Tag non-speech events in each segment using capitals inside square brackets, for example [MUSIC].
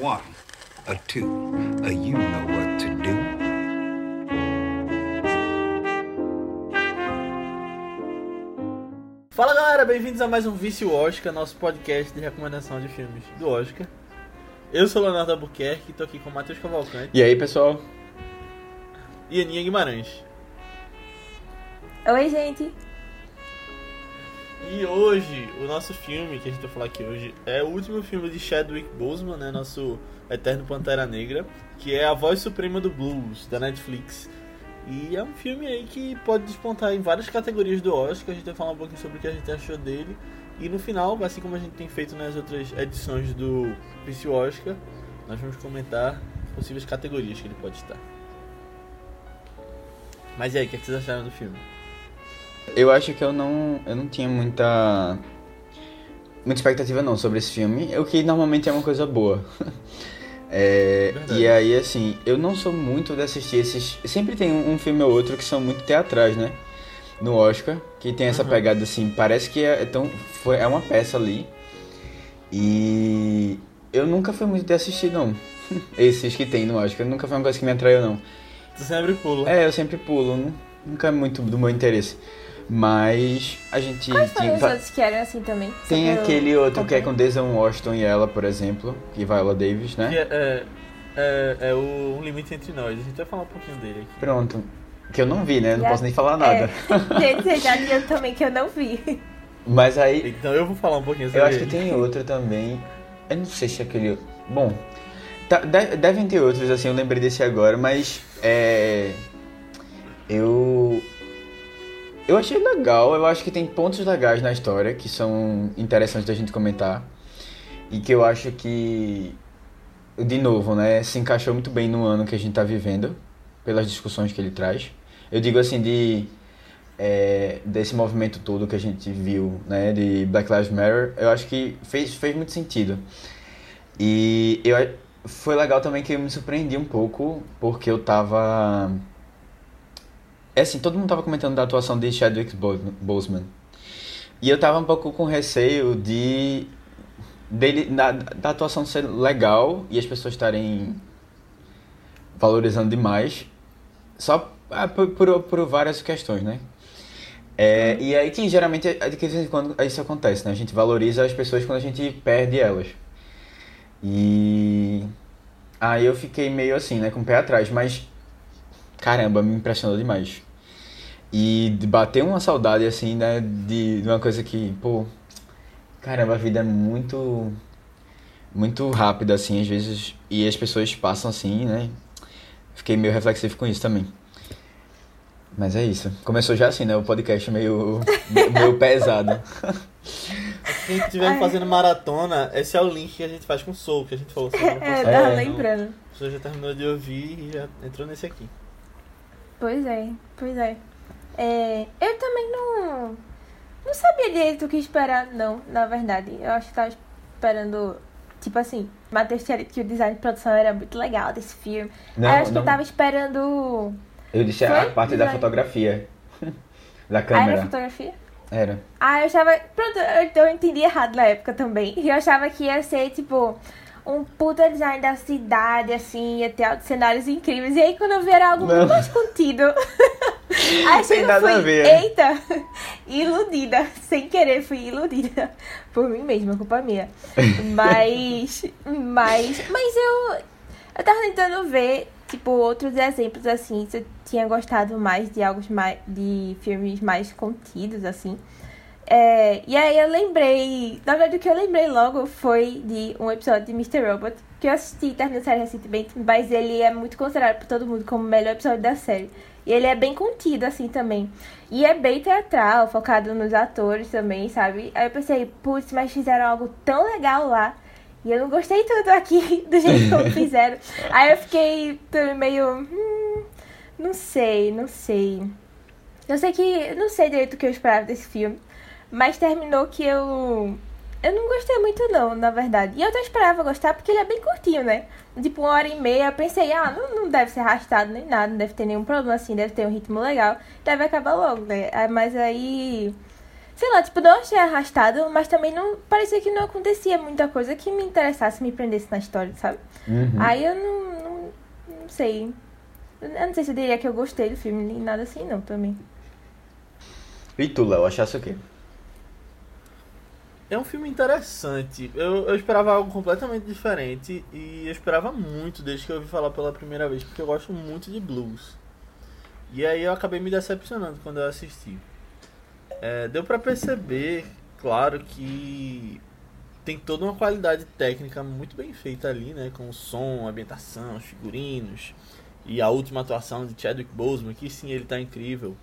one, a two, a you know what to do. Fala galera, bem-vindos a mais um Vício Oscar, nosso podcast de recomendação de filmes do Oscar. Eu sou o Leonardo Albuquerque e tô aqui com o Matheus Cavalcante E aí, pessoal? e Aninha Guimarães. Oi, gente. E hoje, o nosso filme que a gente vai falar aqui hoje é o último filme de Chadwick Boseman, né, nosso eterno Pantera Negra, que é A Voz Suprema do Blues, da Netflix. E é um filme aí que pode despontar em várias categorias do Oscar, a gente vai falar um pouquinho sobre o que a gente achou dele. E no final, assim como a gente tem feito nas outras edições do Vício Oscar, nós vamos comentar possíveis categorias que ele pode estar. Mas e aí, o que é que vocês acharam do filme? Eu acho que eu não, eu não tinha muita muita expectativa não sobre esse filme, o que normalmente é uma coisa boa. [LAUGHS] É, e aí, assim, eu não sou muito de assistir esses. Sempre tem um, filme ou outro que são muito teatrais, né? No Oscar, que tem essa Uhum. pegada assim, parece que é, tão, foi, é uma peça ali. E eu nunca fui muito de assistir, não. [LAUGHS] Esses que tem no Oscar, nunca foi uma coisa que me atraiu, não. Tu sempre pula. É, eu sempre pulo, nu- nunca é muito do meu interesse. Mas a gente Quais foram os outros que eram assim também? Tem pra eu aquele outro que é com. Denzel Washington e ela, por exemplo, e Viola Davis, Que né? é, é, é, é o Um Limite Entre Nós. A gente vai falar um pouquinho dele aqui. Pronto. Que eu não vi, né? Não Já- posso nem falar nada. [LAUGHS] É, vocês já viram também que eu não vi. Mas aí, Então eu vou falar um pouquinho sobre eu acho que ele. tem outro também. Eu não sei se é aquele. Bom, tá- de- devem ter outros, assim, eu lembrei desse agora, mas é. Eu. Eu achei legal, eu acho que tem pontos legais na história que são interessantes da gente comentar. E que eu acho que, de novo, né, se encaixou muito bem no ano que a gente tá vivendo, pelas discussões que ele traz. Eu digo assim, de. é, desse movimento todo que a gente viu, né, de Black Lives Matter, eu acho que fez, fez muito sentido. E eu, foi legal também que eu me surpreendi um pouco, porque eu tava. É assim, todo mundo tava comentando da atuação de Chadwick Bo- Boseman. E eu tava um pouco com receio de. dele, da, da atuação ser legal e as pessoas estarem valorizando demais, só ah, por, por, por várias questões, né? É, E aí que geralmente é de vez em quando isso acontece, né? A gente valoriza as pessoas quando a gente perde elas. E aí eu fiquei meio assim, né, com o pé atrás, mas caramba, me impressionou demais. E bater uma saudade assim, né, de, de uma coisa que, pô, caramba, a vida é muito muito rápida assim, às vezes, e as pessoas passam assim, né? Fiquei meio reflexivo com isso também. Mas é isso. Começou já assim, né? O podcast meio, [LAUGHS] meio pesado. Quem estiver fazendo maratona, esse é o link que a gente faz com o Soul, que a gente falou sobre no É, tava É, lembrando. A pessoa já terminou de ouvir e já entrou nesse aqui. Pois é, pois é. É, eu também não. Não sabia direito o que esperar, não, na verdade. Eu acho que tava esperando. Tipo assim, Matheus tinha dito que o design de produção era muito legal desse filme. Não, eu acho que não. eu tava esperando. Eu disse a Foi? parte da Design. fotografia. [LAUGHS] da Ah, era câmera. fotografia? Era. Ah, eu achava. Pronto, eu, eu entendi errado na época também. Eu achava que ia ser, tipo, um puta design da cidade, assim, ia ter cenários incríveis. E aí, quando eu vi, era algo Não. muito mais contido. [LAUGHS] Aí eu nada fui, a ver. eita, [LAUGHS] iludida. Sem querer, fui iludida. Por mim mesma, culpa minha. Mas, mas, mas eu, eu tava tentando ver, tipo, outros exemplos, assim, se eu tinha gostado mais de algo mais, de filmes mais contidos, assim. É, e aí eu lembrei, na verdade o que eu lembrei logo foi de um episódio de Mr. Robot, que eu assisti, terminei a série recentemente, mas ele é muito considerado por todo mundo como o melhor episódio da série. E ele é bem contido, assim, também. E é bem teatral, focado nos atores também, sabe? Aí eu pensei, putz, mas fizeram algo tão legal lá. E eu não gostei tanto aqui [LAUGHS] do jeito como [LAUGHS] fizeram. Aí eu fiquei meio. Hum, não sei, não sei. Eu sei que. Não sei direito o que eu esperava desse filme. Mas terminou que eu. Eu não gostei muito, não, na verdade. E eu até esperava gostar porque ele é bem curtinho, né? Tipo, uma hora e meia. Pensei, ah, não, não deve ser arrastado nem nada, não deve ter nenhum problema assim, deve ter um ritmo legal. Deve acabar logo, né? Ah, Mas aí. Sei lá, tipo, não achei arrastado, mas também não parecia que não acontecia muita coisa que me interessasse, me prendesse na história, sabe? Uhum. Aí eu não, não, não sei. Eu não sei se eu diria que eu gostei do filme, nem nada assim, não, também. E tu, Léo, achasse o quê? É um filme interessante. Eu, eu esperava algo completamente diferente e eu esperava muito desde que eu ouvi falar pela primeira vez, porque eu gosto muito de blues. E aí eu acabei me decepcionando quando eu assisti. É, deu pra perceber, claro, que tem toda uma qualidade técnica muito bem feita ali, né? Com o som, ambientação, os figurinos e a última atuação de Chadwick Boseman, que sim, ele tá incrível.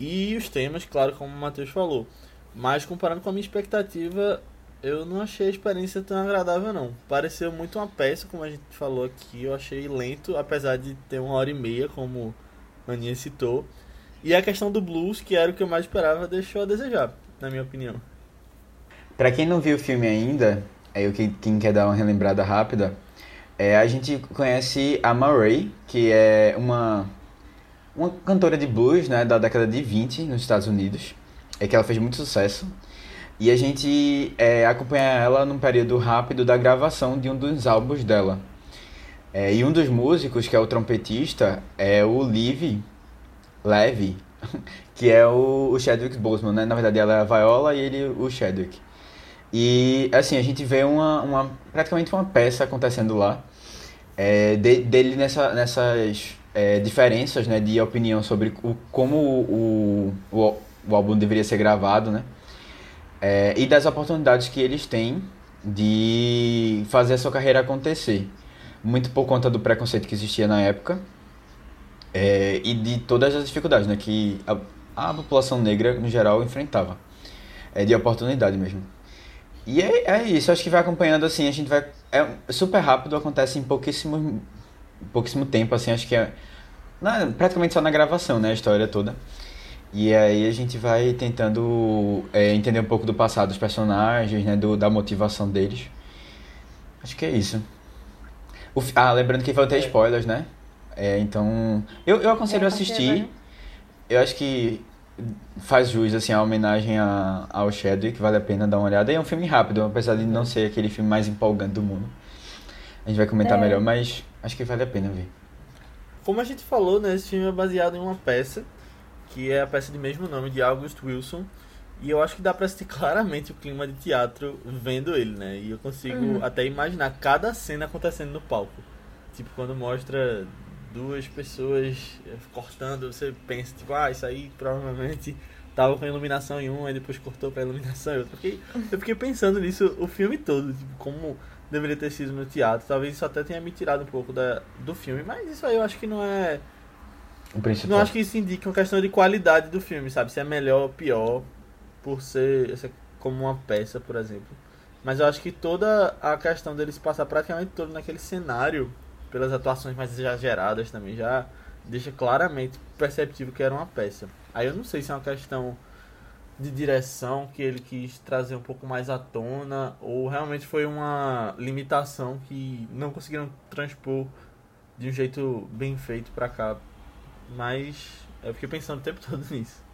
E os temas, claro, como o Matheus falou. Mas comparando com a minha expectativa, eu não achei a experiência tão agradável não. Pareceu muito uma peça, como a gente falou aqui. Eu achei lento, apesar de ter uma hora e meia, como a Aninha citou. E a questão do blues, que era o que eu mais esperava, deixou a desejar, na minha opinião. Pra quem não viu o filme ainda, aí quem quer dar uma relembrada rápida, é, a gente conhece a Murray, que é uma, uma cantora de blues né, da década de 20 nos Estados Unidos. É que ela fez muito sucesso. E a gente é, acompanha ela num período rápido da gravação de um dos álbuns dela. É, e um dos músicos, que é o trompetista, é o Liv Levy, [LAUGHS] que é o, o Chadwick Boseman, né? Na verdade, ela é a Viola e ele o Chadwick. E, assim, a gente vê uma, uma praticamente uma peça acontecendo lá, é, de, dele nessa, nessas é, diferenças né, de opinião sobre o, como o, o, o álbum deveria ser gravado, né? É, e das oportunidades que eles têm de fazer a sua carreira acontecer. Muito por conta do preconceito que existia na época é, e de todas as dificuldades né, que a, a população negra, no geral, enfrentava. É, de oportunidade mesmo. E é, é isso, acho que vai acompanhando assim, a gente vai. É super rápido, acontece em pouquíssimo, pouquíssimo tempo, assim, acho que é. Na, praticamente só na gravação, né? A história toda. E aí a gente vai tentando é, entender um pouco do passado dos personagens, né? Do, da motivação deles. Acho que é isso. O, ah, lembrando que vai ter spoilers, né? É, então. Eu, eu aconselho É, assistir. né? Eu acho que faz jus assim a homenagem a, ao Chadwick, vale a pena dar uma olhada. E é um filme rápido, apesar de não ser aquele filme mais empolgante do mundo. A gente vai comentar É. melhor, mas acho que vale a pena ver. Como a gente falou, né, esse filme é baseado em uma peça, que é a peça de mesmo nome, de August Wilson. E eu acho que dá pra sentir [LAUGHS] claramente o clima de teatro vendo ele, né? E eu consigo Uhum. até imaginar cada cena acontecendo no palco. Tipo, quando mostra duas pessoas eh, cortando, você pensa, tipo, ah, isso aí provavelmente tava com iluminação em um, aí depois cortou pra iluminação em outro. Eu fiquei, eu fiquei pensando nisso o filme todo, tipo, como deveria ter sido no teatro. Talvez isso até tenha me tirado um pouco da, do filme, mas isso aí eu acho que não é. O principal. Não acho que isso indica uma questão de qualidade do filme, sabe? Se é melhor ou pior por ser, como uma peça, por exemplo. Mas eu acho que toda a questão dele se passar praticamente todo naquele cenário, pelas atuações mais exageradas também, já deixa claramente perceptível que era uma peça. Aí eu não sei se é uma questão de direção que ele quis trazer um pouco mais à tona, ou realmente foi uma limitação que não conseguiram transpor de um jeito bem feito pra cá. Mas eu fiquei pensando o tempo [LAUGHS] todo nisso.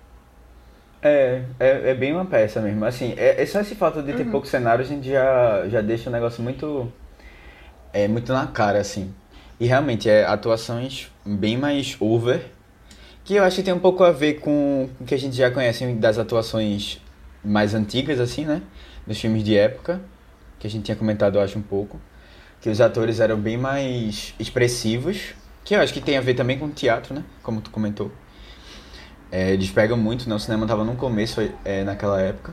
É, é, é bem uma peça mesmo. Assim, é, é só esse fato de ter pouco cenário, a gente já, já deixa o negócio muito. É muito na cara, assim. E realmente, é atuações bem mais over. Que eu acho que tem um pouco a ver com o que a gente já conhece das atuações mais antigas, assim, né? Dos filmes de época. Que a gente tinha comentado, eu acho, um pouco. Que os atores eram bem mais expressivos. Que eu acho que tem a ver também com teatro, né? Como tu comentou. É, eles pegam muito, né? O cinema estava no começo é, naquela época.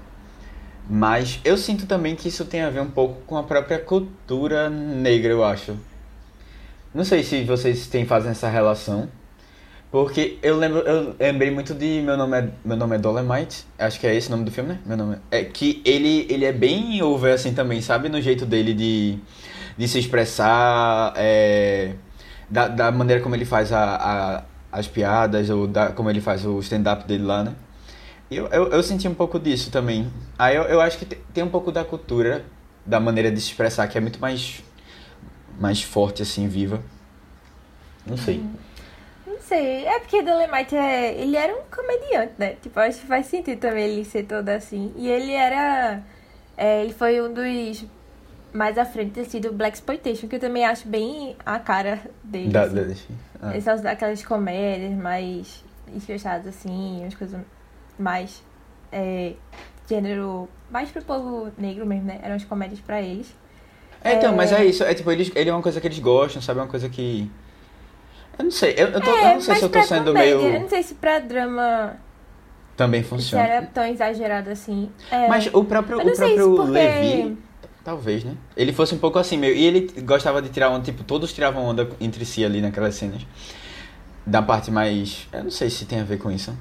Mas eu sinto também que isso tem a ver um pouco com a própria cultura negra, eu acho. Não sei se vocês têm fazem essa relação. Porque eu lembro, eu lembrei muito de Meu Nome é, meu nome é Dolemite. Acho que é esse o nome do filme, né? Meu nome é. é que ele, ele é bem over assim também, sabe? No jeito dele de, de se expressar, é, da, da maneira como ele faz a, a, as piadas, ou da, como ele faz o stand-up dele lá, né? Eu, eu, eu senti um pouco disso também. Aí eu, eu acho que te- tem um pouco da cultura, da maneira de se expressar, que é muito mais, mais forte, assim, viva. Não sei. Não sei. É porque Dolemite é. Ele era um comediante, né? Tipo, acho que faz sentido também ele ser todo assim. E ele era. é, ele foi um dos mais à frente ter sido Black Exploitation, que eu também acho bem a cara dele. Da, assim. da, ah. Eles são daquelas comédias mais escrachadas, assim, umas coisas mais. É, gênero. Mais pro povo negro mesmo, né? Eram as comédias pra eles. É, então, mas É. é isso. É tipo, eles, ele é uma coisa que eles gostam, sabe? É uma coisa que. Eu não sei, eu, eu, tô, eu não sei se eu tô sendo comédia, Eu meio. não sei se pra drama Também se funciona. era tão exagerado assim. É. Mas o próprio, Eu o próprio se porque- Levi, talvez, né? Ele fosse um pouco assim meio. E ele gostava de tirar onda, tipo, todos tiravam onda entre si ali naquelas cenas. Da parte mais. Eu não sei se tem a ver com isso.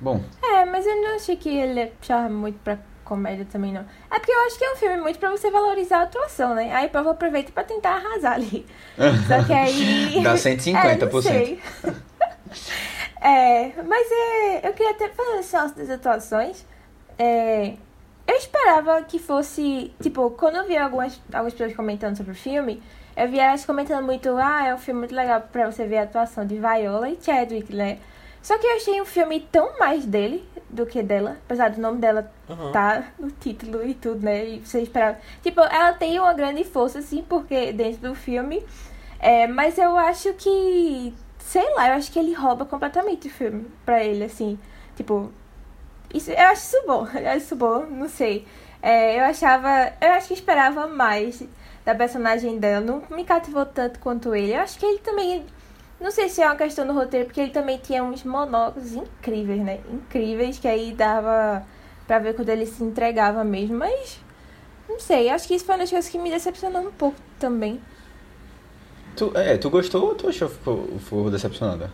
Bom, É, mas eu não achei que ele puxava muito pra comédia também, não. É porque eu acho que é um filme muito pra você valorizar a atuação, né? Aí o povo aproveita pra tentar arrasar ali. [LAUGHS] Só que aí. dá [LAUGHS] É, 150%. não sei. [LAUGHS] é, mas é, eu queria até esse negócio das atuações. É, eu esperava que fosse. Tipo, quando eu vi algumas, algumas pessoas comentando sobre o filme, eu vi elas comentando muito: ah, é um filme muito legal pra você ver a atuação de Viola e Chadwick, né? Só que eu achei um filme tão mais dele do que dela, apesar do nome dela Aham. tá no título e tudo, né? E você esperava. Tipo, ela tem uma grande força, assim, porque dentro do filme. É, mas eu acho que. Sei lá, eu acho que ele rouba completamente o filme pra ele, assim. Tipo. Isso, eu acho isso bom. [LAUGHS] Eu acho isso bom, não sei. É, eu achava. Eu acho que esperava mais da personagem dela. Não me cativou tanto quanto ele. Eu acho que ele também. Não sei se é uma questão do roteiro, porque ele também tinha uns monólogos incríveis, né? Incríveis, que aí dava pra ver quando ele se entregava mesmo. Mas. Não sei, acho que isso foi uma das coisas que me decepcionou um pouco também. Tu, é, tu gostou ou tu achou que ficou, ficou decepcionada?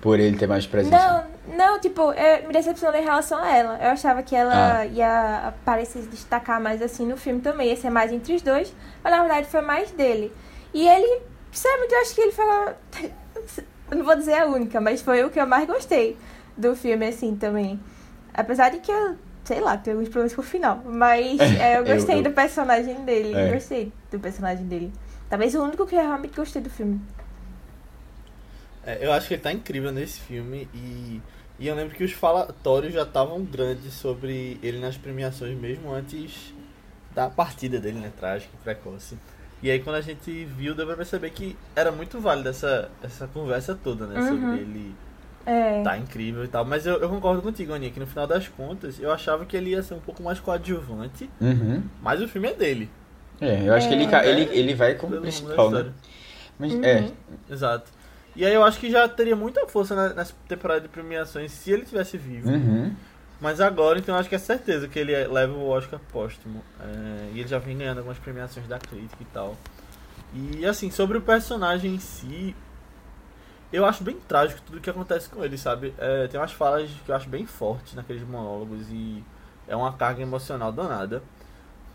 Por ele ter mais presença? Não, não, tipo, eu me decepcionou em relação a ela. Eu achava que ela Ah. ia aparecer, se destacar mais assim no filme também. Ia ser mais entre os dois, mas na verdade foi mais dele. E ele, sinceramente, eu acho que ele Eu não vou dizer a única, mas foi o que eu mais gostei do filme, assim, também. Apesar de que eu, sei lá, tenho alguns problemas com o final. Mas [LAUGHS] é, eu Eu- gostei eu- do personagem dele. É. Eu gostei do personagem dele. Talvez o único que eu realmente gostei do filme. É, eu acho que ele tá incrível nesse filme e, e eu lembro que os falatórios já estavam grandes sobre ele nas premiações mesmo antes da partida dele, né? Trágica e precoce. E aí quando a gente viu, deu pra perceber que era muito válida essa, essa conversa toda, né? Uhum. Sobre ele É. tá incrível e tal. Mas eu, eu concordo contigo, Aninha, que no final das contas eu achava que ele ia ser um pouco mais coadjuvante, Uhum. mas o filme é dele. É, eu acho que ele, É. ele, ele vai como pelo principal, né? Mas, Uhum. é, Exato. E aí eu acho que já teria muita força na, nessa temporada de premiações se ele tivesse vivo. uhum. Mas agora, então, eu acho que é certeza que ele leva o Oscar póstumo. É, e ele já vem ganhando algumas premiações da crítica e tal. E, assim, sobre o personagem em si, eu acho bem trágico tudo que acontece com ele, sabe? É, tem umas falas que eu acho bem fortes naqueles monólogos e é uma carga emocional danada.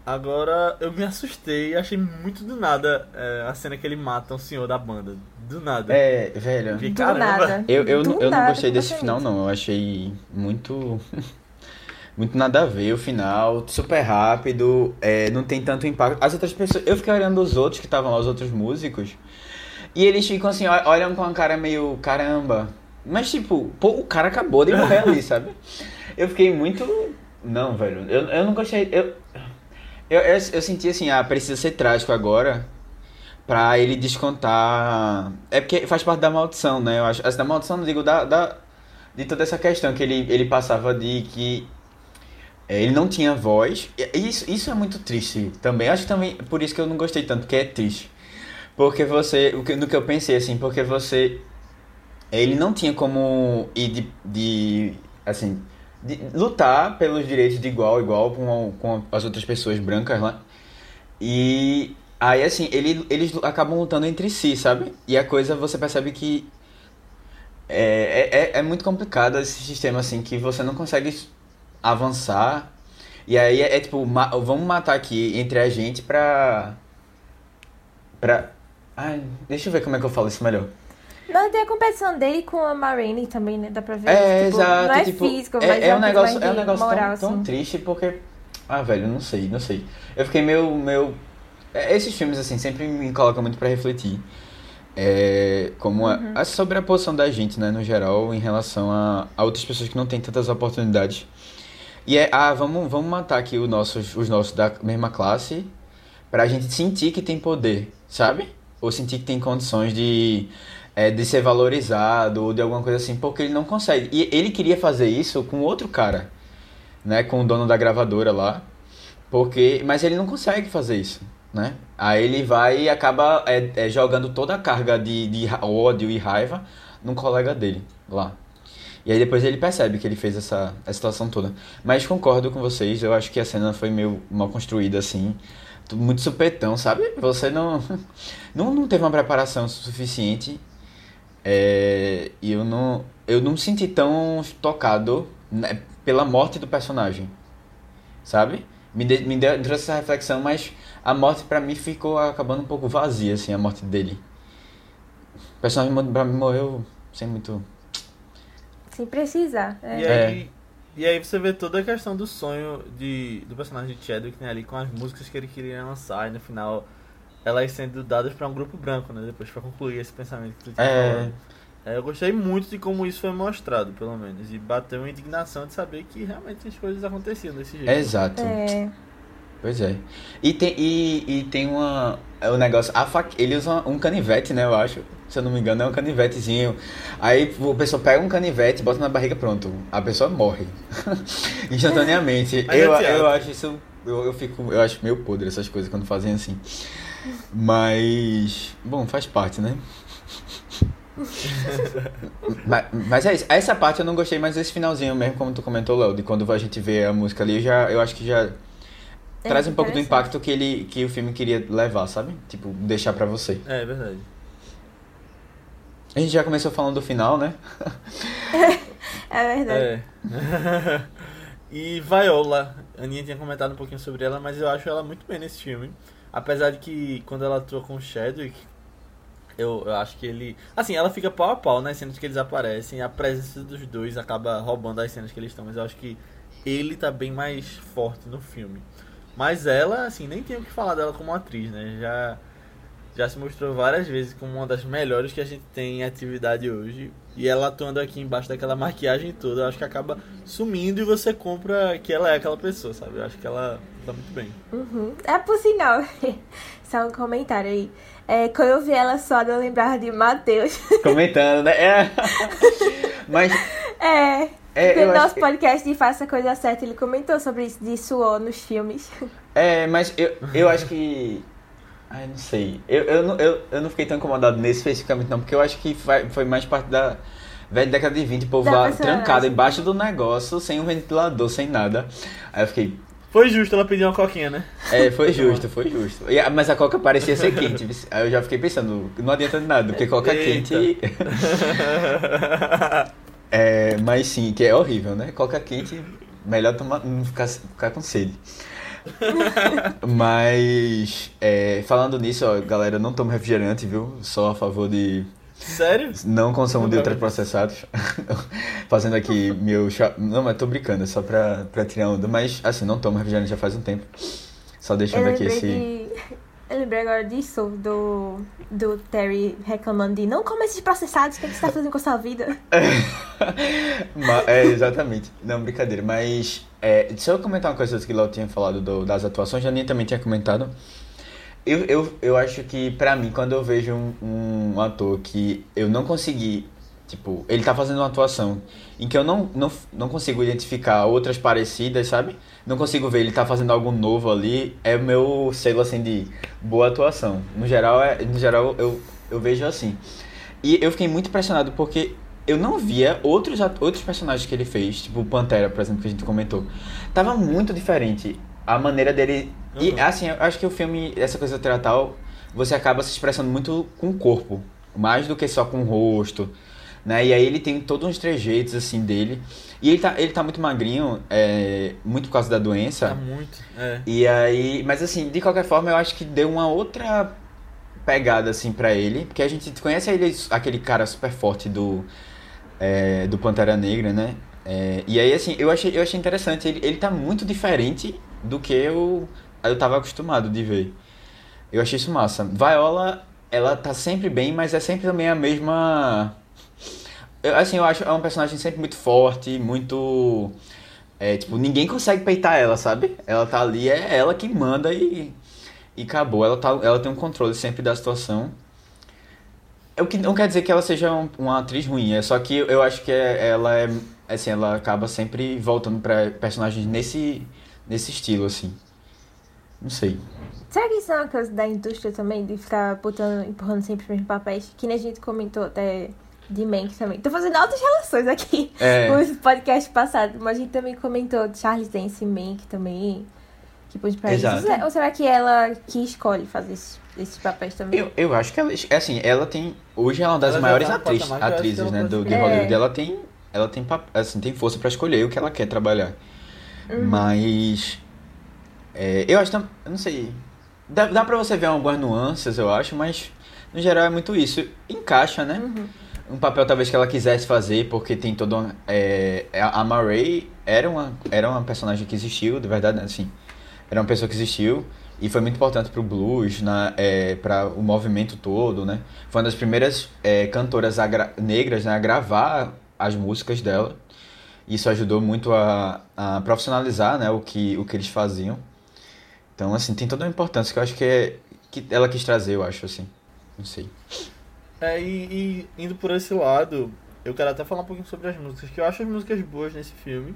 Agora, eu me assustei e achei muito do nada é, a cena que ele mata um senhor da banda. Do nada. É, velho. Do caramba. nada. Eu, eu, Do não- eu não nada, gostei desse final, não. Eu achei muito. [LAUGHS] muito nada a ver o final, super rápido, é, não tem tanto impacto. As outras pessoas. Eu fiquei olhando os outros que estavam lá, os outros músicos, e eles ficam assim, olham com a cara meio caramba. Mas tipo, pô, o cara acabou de morrer ali, [LAUGHS] sabe? Eu fiquei muito. Não, velho. Eu, eu não gostei. Eu, eu, eu, eu senti assim, ah, precisa ser trágico agora. Pra ele descontar. É porque faz parte da maldição, né? Eu acho. Assim, da maldição, não digo da, da. De toda essa questão que ele, ele passava de que. é, Ele não tinha voz. Isso, isso é muito triste também. Acho que também. Por isso que eu não gostei tanto, porque é triste. Porque você. o que- No que eu pensei, assim, porque você. Ele não tinha como ir de. de assim. de lutar pelos direitos de igual igual com, com as outras pessoas brancas lá. E aí, assim, ele, eles acabam lutando entre si, sabe? E a coisa você percebe que é, é, é- é muito complicado esse sistema, assim, que você não consegue avançar. E aí é, é tipo, ma- vamos matar aqui entre a gente pra. pra. Ai, deixa eu ver como é que eu falo isso melhor. Não, tem a competição dele com a Marine também, né? Dá pra ver. É, tipo, exato. Não é tipo, físico, é, mas é um uma coisa negócio, é um negócio moral, tão, tão assim. triste porque. Ah, velho, não sei, não sei. Eu fiquei meio. meio... é, Esses filmes, assim, sempre me colocam muito pra refletir. É, como a, a- sobre a posição da gente, né, no geral, em relação a, a outras pessoas que não têm tantas oportunidades. E é, ah, vamos, vamos matar aqui os nossos, os nossos da mesma classe pra gente sentir que tem poder, sabe? Ou sentir que tem condições de, é, de ser valorizado ou de alguma coisa assim, porque ele não consegue. E ele queria fazer isso com outro cara, né, com o dono da gravadora lá, porque, mas ele não consegue fazer isso, né? Aí ele vai e acaba é, é, jogando toda a carga de, de ódio e raiva num colega dele lá. E aí depois ele percebe que ele fez essa, essa situação toda. Mas concordo com vocês, eu acho que a cena foi meio mal construída, assim. Muito supetão, sabe? Você não, [LAUGHS] não, não teve uma preparação suficiente. É, e eu não, eu não me senti tão tocado né, pela morte do personagem. Sabe? Me, de, me deu, essa reflexão, mas a morte pra mim ficou acabando um pouco vazia, assim, a morte dele. O personagem pra mim morreu sem muito. Sem precisar. É. E aí, e aí você vê toda a questão do sonho de, do personagem de Chadwick né, ali com as músicas que ele queria lançar e no final elas sendo dadas pra um grupo branco, né? Depois pra concluir esse pensamento que tu tinha É. É, eu gostei muito de como isso foi mostrado, pelo menos. E bateu uma indignação de saber que realmente as coisas aconteciam desse jeito. Exato. É. Pois é. E tem, e, e tem uma. É o negócio. A ele usa um canivete, né? Eu acho. Se eu não me engano, é um canivetezinho. Aí o pessoa pega um canivete, bota na barriga, pronto. A pessoa morre. [LAUGHS] Instantaneamente. É eu, eu acho isso. Eu, eu fico. Eu acho meio podre essas coisas quando fazem assim. Mas. Bom, faz parte, né? [LAUGHS] mas, mas é isso. Essa parte eu não gostei, mas esse finalzinho mesmo, como tu comentou, Léo, de quando a gente vê a música ali, já, eu acho que já É, traz um pouco do impacto que ele que o filme queria levar, sabe? Tipo, deixar pra você. É, verdade. A gente já começou falando do final, né? [LAUGHS] É verdade. É. [LAUGHS] e Viola, a Aninha tinha comentado um pouquinho sobre ela, mas eu acho ela muito bem nesse filme. Apesar de que quando ela atua com o Chadwick, eu, eu acho que ele. Assim, ela fica pau a pau nas cenas que eles aparecem, a presença dos dois acaba roubando as cenas que eles estão, mas eu acho que ele tá bem mais forte no filme. Mas ela, assim, nem tenho o que falar dela como atriz, né? Já, já se mostrou várias vezes como uma das melhores que a gente tem em atividade hoje. E ela atuando aqui embaixo daquela maquiagem toda, eu acho que acaba sumindo e você compra que ela é aquela pessoa, sabe? Eu acho que ela tá muito bem. Uhum. É por sinal. [LAUGHS] Só um comentário aí. É, quando eu vi ela só, eu lembrava de Matheus. Comentando, né? É. [LAUGHS] Mas É. É, no acho nosso que- podcast de Faça a Coisa Certa, ele comentou sobre isso de suor nos filmes. É, mas eu, eu acho que. Ai, não sei. Eu, eu, não, eu, eu não fiquei tão incomodado nesse especificamente, não, porque eu acho que foi, foi mais parte da velha década de 20, o povo lá trancado embaixo do negócio, sem um ventilador, sem nada. Aí eu fiquei. Foi justo ela pedir uma coquinha, né? É, foi justo, foi justo. E mas a coca parecia ser quente. Aí eu já fiquei pensando, não adianta de nada, porque coca Eita. quente. [LAUGHS] É, mas sim, que é horrível, né? Coca quente, melhor tomar, não ficar, ficar com sede. [LAUGHS] mas, é, falando nisso, ó, galera, eu não tomo refrigerante, viu? Sou a favor de Sério? não consumo de ultraprocessados. [LAUGHS] Fazendo aqui meu chá. Não, mas tô brincando, é só pra, pra tirar onda. Mas, assim, não tomo refrigerante já faz um tempo. Só Eu deixando aqui esse. de. Eu lembrei agora disso, do, do Terry reclamando de não come esses processados, o que é que você tá fazendo com a sua vida? [LAUGHS] É, exatamente. Não, brincadeira. Mas, é, deixa eu comentar uma coisa que o Léo tinha falado do- das atuações. A Aninha também tinha comentado. Eu, eu, eu acho que, pra mim, quando eu vejo um, um ator que eu não consegui... Tipo, ele tá fazendo uma atuação em que eu não, não, não consigo identificar outras parecidas, sabe? Não consigo ver ele tá fazendo algo novo ali. É o meu selo, assim, de boa atuação. No geral, é, no geral eu, eu vejo assim. E eu fiquei muito impressionado porque eu não via outros, outros personagens que ele fez, tipo o Pantera, por exemplo, que a gente comentou. Tava muito diferente a maneira dele. E Uhum. assim, eu acho que o filme, essa coisa teatral, você acaba se expressando muito com o corpo, mais do que só com o rosto. Né? E aí ele tem todos uns trejeitos assim dele. E ele tá, ele tá muito magrinho, é, muito por causa da doença. Tá muito. É. E aí, mas assim, de qualquer forma, eu acho que deu uma outra pegada assim pra ele, porque a gente conhece ele, aquele cara super forte do é, do Pantera Negra, né? É, e aí assim, eu achei eu achei interessante, ele, ele tá muito diferente do que eu eu tava acostumado de ver. Eu achei isso massa. Viola ela tá sempre bem, mas é sempre também a mesma. Assim, eu acho é um personagem sempre muito forte, muito. É, tipo, ninguém consegue peitar ela, sabe? Ela tá ali, é ela que manda e. E acabou. Ela, tá, ela tem um controle sempre da situação. O que não quer dizer que ela seja um- uma atriz ruim, é só que eu acho que é- ela é. Assim, ela acaba sempre voltando pra personagens nesse, nesse estilo, assim. Não sei. Será que isso é uma coisa da indústria também, de ficar botando, empurrando sempre os mesmos papéis? Que nem a gente comentou até Mank também. Tô fazendo altas relações aqui. É. [LAUGHS] Os podcasts passados, mas a gente também comentou de Charles Dance e Mank também. Que pôs pra Exato. isso. Ou será que ela que escolhe fazer esses, esses papéis também? Eu, eu acho que ela, é assim, ela tem, hoje ela é uma das Ela maiores tá atriz, atrizes, né, pode do, de ser. Hollywood. É. Ela tem, ela tem, assim, tem força pra escolher o que ela quer trabalhar. Uhum. Mas, é, eu acho, eu não sei, dá, dá pra você ver algumas nuances, eu acho, mas no geral é muito isso. Encaixa, né? Uhum. Um papel talvez que ela quisesse fazer, porque tem todo uma, é, a Ma Rainey era uma, era uma personagem que existiu, de verdade, assim, era uma pessoa que existiu e foi muito importante pro blues, na, é, para o movimento todo, né? Foi uma das primeiras é, cantoras a gra- negras né, a gravar as músicas dela. Isso ajudou muito a, a profissionalizar, né, o que, o que eles faziam. Então, assim, tem toda uma importância que eu acho que, é, que ela quis trazer, eu acho, assim. Não sei. É, e, e indo por esse lado, eu quero até falar um pouquinho sobre as músicas, que eu acho as músicas boas nesse filme.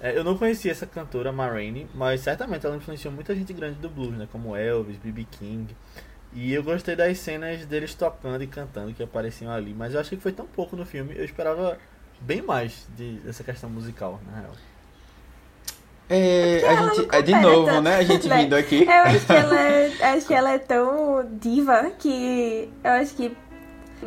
É, eu não conhecia essa cantora, Ma Rainey, mas certamente ela influenciou muita gente grande do blues, né? Como Elvis, B.B. King. E eu gostei das cenas deles tocando e cantando que apareciam ali, mas eu achei que foi tão pouco no filme, eu esperava bem mais de, dessa questão musical, na real. É, a gente, é de novo, tanto, né? A gente né? vindo aqui. Eu acho que ela é, acho que ela é tão diva que eu acho que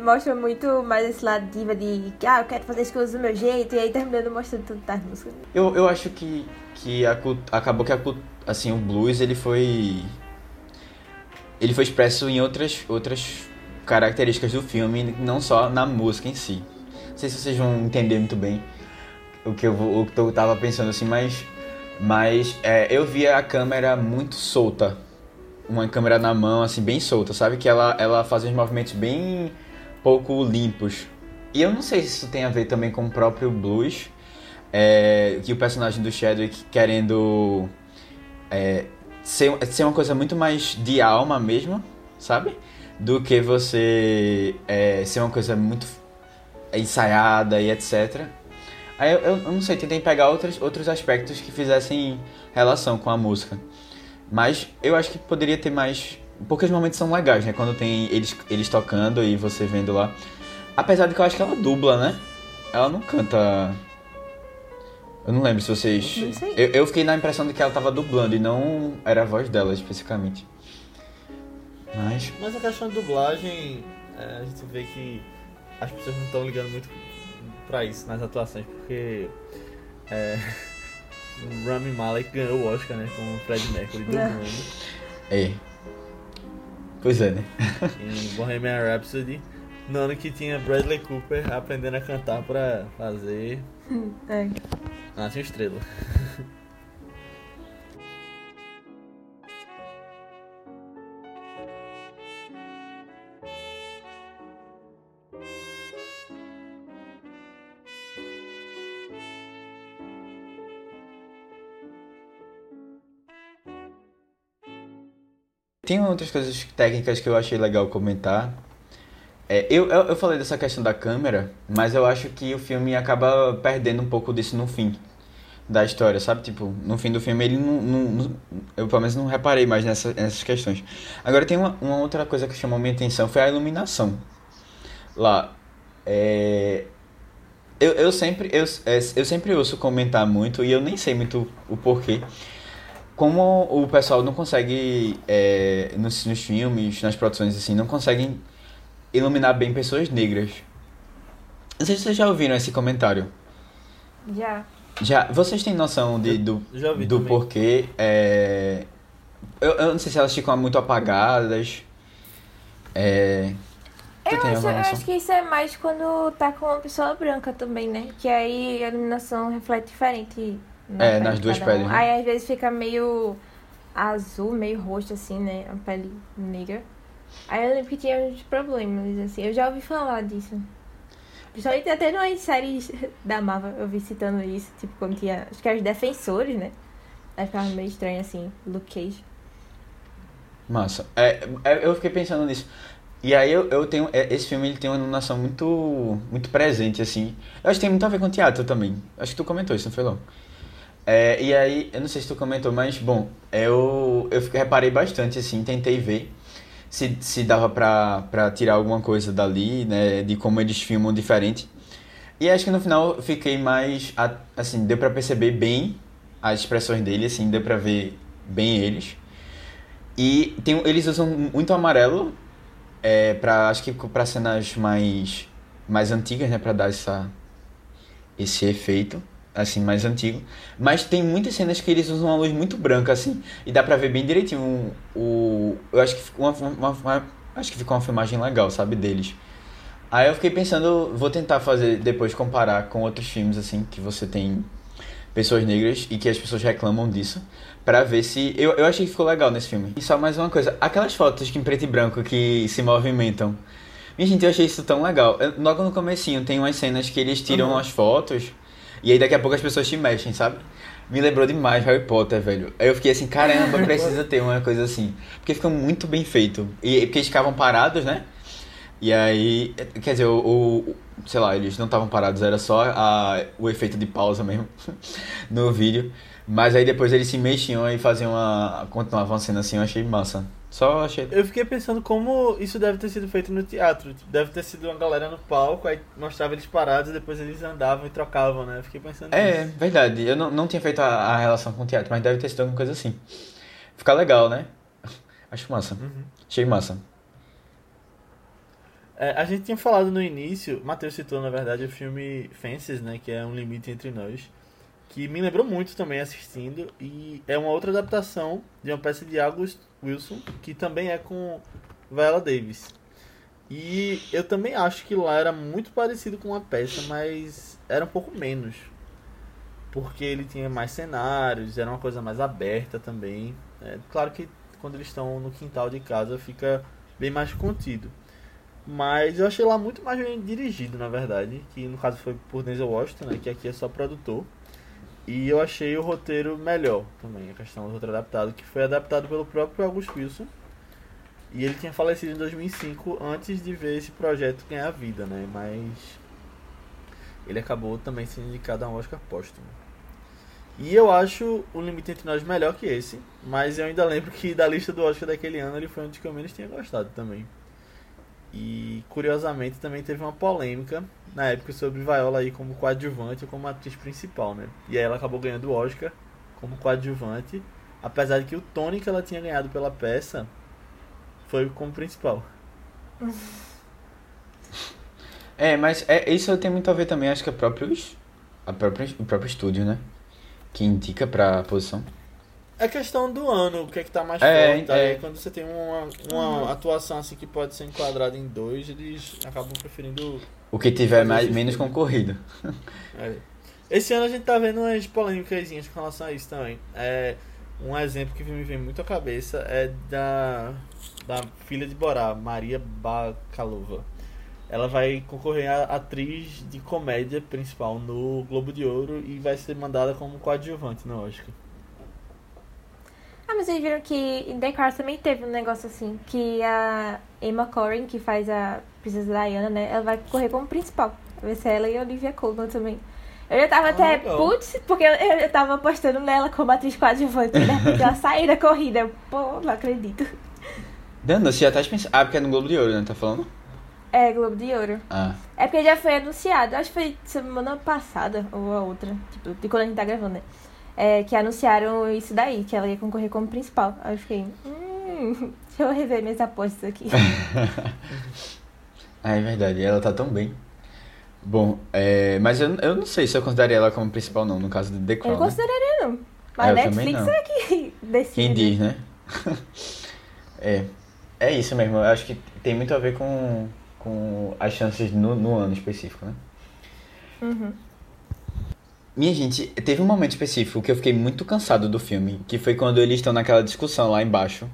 mostra muito mais esse lado diva de que ah, eu quero fazer as coisas do meu jeito e aí terminando mostrando tudo das músicas. Eu, eu acho que, que a, acabou que a, assim, o blues ele foi. Ele foi expresso em outras, outras características do filme, não só na música em si. Não sei se vocês vão entender muito bem o que eu, o que eu tava pensando assim, mas. Mas é, eu via a câmera muito solta. Uma câmera na mão, assim, bem solta, sabe? Que ela, ela fazia uns movimentos bem pouco limpos. E eu não sei se isso tem a ver também com o próprio blues. É, que o personagem do Chadwick querendo é, ser, ser uma coisa muito mais de alma mesmo, sabe? Do que você é, ser uma coisa muito ensaiada e etc. Aí eu, eu não sei, tentei pegar outros, outros aspectos que fizessem relação com a música. Mas eu acho que poderia ter mais. Porque os momentos são legais, né? Quando tem eles, eles tocando e você vendo lá. Apesar de que eu acho que ela dubla, né? Ela não canta. Eu não lembro se vocês. Não sei. Eu, eu fiquei na impressão de que ela tava dublando e não era a voz dela especificamente. Mas. Mas a questão de dublagem, é, a gente vê que as pessoas não estão ligando muito pra isso nas atuações, porque é, o [LAUGHS] Rami Malek ganhou o Oscar, né, com o Fred Mercury dublando É. Pois é, né? em Bohemian Rhapsody, no ano que tinha Bradley Cooper aprendendo a cantar pra fazer É. Nasce uma Estrela. Tem outras coisas técnicas que eu achei legal comentar. É, eu, eu, eu falei dessa questão da câmera, mas eu acho que o filme acaba perdendo um pouco disso no fim da história, sabe? Tipo, no fim do filme ele não. não- eu pelo menos não reparei mais nessa, nessas questões. Agora tem uma, uma outra coisa que chamou minha atenção foi a iluminação. Lá. É, eu, eu, sempre, eu, é, eu sempre ouço comentar muito e eu nem sei muito o porquê. Como o pessoal não consegue, é, nos, nos filmes, nas produções assim, não conseguem iluminar bem pessoas negras. Não sei se vocês já ouviram esse comentário. Já. Já, vocês têm noção de, do, Já ouvi do também. porquê? É, eu, eu não sei se elas ficam muito apagadas. É, Eu acho, eu acho que isso é mais quando tá com uma pessoa branca também, né? Que aí a iluminação reflete diferente. Na É, nas duas cada um. peles, né? Aí às vezes fica meio azul, meio roxo, assim, né? A pele negra. Aí eu lembro que tinha uns problemas, assim. Eu já ouvi falar disso. Principalmente até nas séries [LAUGHS] da Marvel, eu vi citando isso. Tipo, quando tinha. Acho que eram os defensores, né? Aí ficava meio estranho assim, Luke Cage. Massa. É, é, eu fiquei pensando nisso. E aí eu, eu tenho. é, Esse filme ele tem uma noção muito. muito presente, assim. Eu acho que tem muito a ver com teatro também. Acho que tu comentou isso, não foi não? É, e aí, eu não sei se tu comentou, mas bom, eu, eu reparei bastante, assim, tentei ver se, se dava pra, pra tirar alguma coisa dali, né, de como eles filmam diferente. E acho que no final fiquei mais, assim, deu pra perceber bem as expressões dele, assim, deu pra ver bem eles. E tem, eles usam muito amarelo, é, pra, acho que pra cenas mais, mais antigas, né, pra dar essa, esse efeito, assim, mais antigo. Mas tem muitas cenas que eles usam uma luz muito branca, assim, e dá pra ver bem direitinho o... o- eu acho que ficou uma, uma- uma- acho que ficou uma filmagem legal, sabe, deles. Aí eu fiquei pensando, vou tentar fazer, depois comparar com outros filmes, assim, que você tem pessoas negras e que as pessoas reclamam disso, pra ver se... Eu, eu achei que ficou legal nesse filme. E só mais uma coisa, aquelas fotos em preto e branco que se movimentam, minha gente, eu achei isso tão legal. Eu- Logo no comecinho tem umas cenas que eles tiram Uhum. as fotos e aí daqui a pouco as pessoas se mexem, sabe? Me lembrou demais Harry Potter, velho. Aí eu fiquei assim, caramba, [LAUGHS] precisa ter uma coisa assim. Porque fica muito bem feito. E porque eles ficavam parados, né? E aí, quer dizer, o, o- sei lá, eles não estavam parados, era só a, o efeito de pausa mesmo [LAUGHS] no vídeo. Mas aí depois eles se mexiam e faziam uma. continuavam sendo assim, eu achei massa. Só achei. Eu fiquei pensando como isso deve ter sido feito no teatro. Tipo, Deve ter sido uma galera no palco, aí mostrava eles parados e depois eles andavam e trocavam, né? Eu fiquei pensando É, nisso. verdade. Eu não, não tinha feito a, a relação com o teatro, mas deve ter sido alguma coisa assim. Fica legal, né? [LAUGHS] Acho massa. Uhum. Achei massa. É, a gente tinha falado no início, Matheus citou na verdade o filme Fences, né? Que é um limite entre nós. Que me lembrou muito também assistindo. E é uma outra adaptação de uma peça de August Wilson, que também é com Viola Davis. E eu também acho que lá era muito parecido com uma peça, mas era um pouco menos. Porque ele tinha mais cenários, era uma coisa mais aberta também. É, claro que quando eles estão no quintal de casa fica bem mais contido. Mas eu achei lá muito mais bem dirigido, na verdade. Que no caso foi por Denzel Washington, né? Que aqui é só produtor. E eu achei o roteiro melhor também, a questão do roteiro adaptado, que foi adaptado pelo próprio August Wilson. E ele tinha falecido em 2005 antes de ver esse projeto ganhar vida, né? Mas ele acabou também sendo indicado a um Oscar póstumo. E eu acho o Limite Entre Nós melhor que esse, mas eu ainda lembro que da lista do Oscar daquele ano ele foi um dos que eu menos tinha gostado também. E curiosamente também teve uma polêmica na época sobre Viola aí como coadjuvante ou como atriz principal, né? E aí ela acabou ganhando o Oscar como coadjuvante, apesar de que o Tony que ela tinha ganhado pela peça foi como principal. [LAUGHS] É, mas é, isso tem muito a ver também, acho que é próprios, a própria, o próprio estúdio, né? Que indica pra posição. É questão do ano, o que é que tá mais É, forte. é. Aí quando você tem uma, uma atuação assim que pode ser enquadrada em dois, eles acabam preferindo. O que tiver mais, menos concorrido. [LAUGHS] é. Esse ano a gente tá vendo umas polêmicas com relação a isso também. É, um exemplo que me vem muito à cabeça é da, da filha de Borá, Maria Bakalova. Ela vai concorrer a atriz de comédia principal no Globo de Ouro e vai ser mandada como coadjuvante no Oscar. Ah, mas vocês viram que em The Crown também teve um negócio assim, que a Emma Corrin, que faz a Princesa Diana, né, ela vai correr como principal. Vai ser ela e a Olivia Colman também. Eu já tava Ah, até, putz, porque eu, eu tava apostando nela como atriz coadjuvante, né, porque ela saiu da corrida. Pô, não acredito. Dando, você já tá pensando. Ah, porque é no Globo de Ouro, né? Tá falando? É, Globo de Ouro. Ah. É porque já foi anunciado, acho que foi semana passada ou a outra, tipo, de quando a gente tá gravando, né? É, que anunciaram isso daí, que ela ia concorrer como principal. Aí eu fiquei, hum, [LAUGHS] deixa eu rever minhas apostas aqui. [LAUGHS] Ah, é verdade, ela tá tão bem. Bom, é, mas eu, eu não sei se eu consideraria ela como principal, não, no caso de The Eu Crown. não né? consideraria, não. É, Mas eu Netflix não. é que [LAUGHS] decide. Quem diz, né? é. É isso mesmo, eu acho que tem muito a ver com, com as chances no, no ano específico, né? Uhum. Minha gente, teve um momento específico que eu fiquei muito cansado do filme, que foi quando eles estão naquela discussão lá embaixo.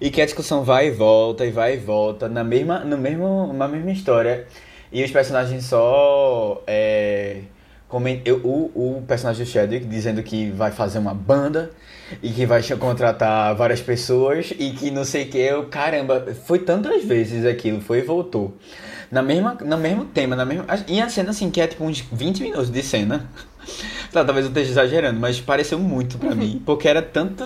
E que a discussão vai e volta, e vai e volta, na mesma, no mesmo, na mesma história. E os personagens só. É, coment... eu, o, o personagem do Chadwick dizendo que vai fazer uma banda e que vai contratar várias pessoas e que não sei o que. Eu, caramba, foi tantas vezes aquilo, foi e voltou. Na mesma, no mesmo tema, na mesma. E a cena assim, que é tipo uns 20 minutos de cena. Tá, talvez eu esteja exagerando, mas pareceu muito pra mim. Porque era tanto.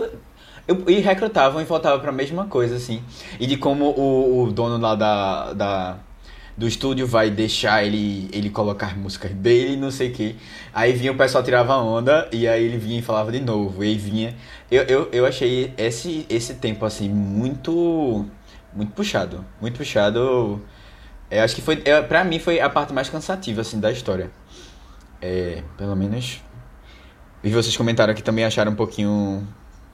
Eu, e recrutavam e voltavam pra mesma coisa, assim. E de como o, o dono lá da, da, do estúdio vai deixar ele, ele colocar músicas dele não sei o que. Aí vinha o pessoal tirava onda e aí ele vinha e falava de novo. E aí vinha. Eu, eu, eu achei esse, esse tempo assim muito. Muito puxado. Muito puxado. Eu acho que foi. Eu, pra mim foi a parte mais cansativa assim da história. É, pelo menos. E vocês comentaram que também acharam um pouquinho.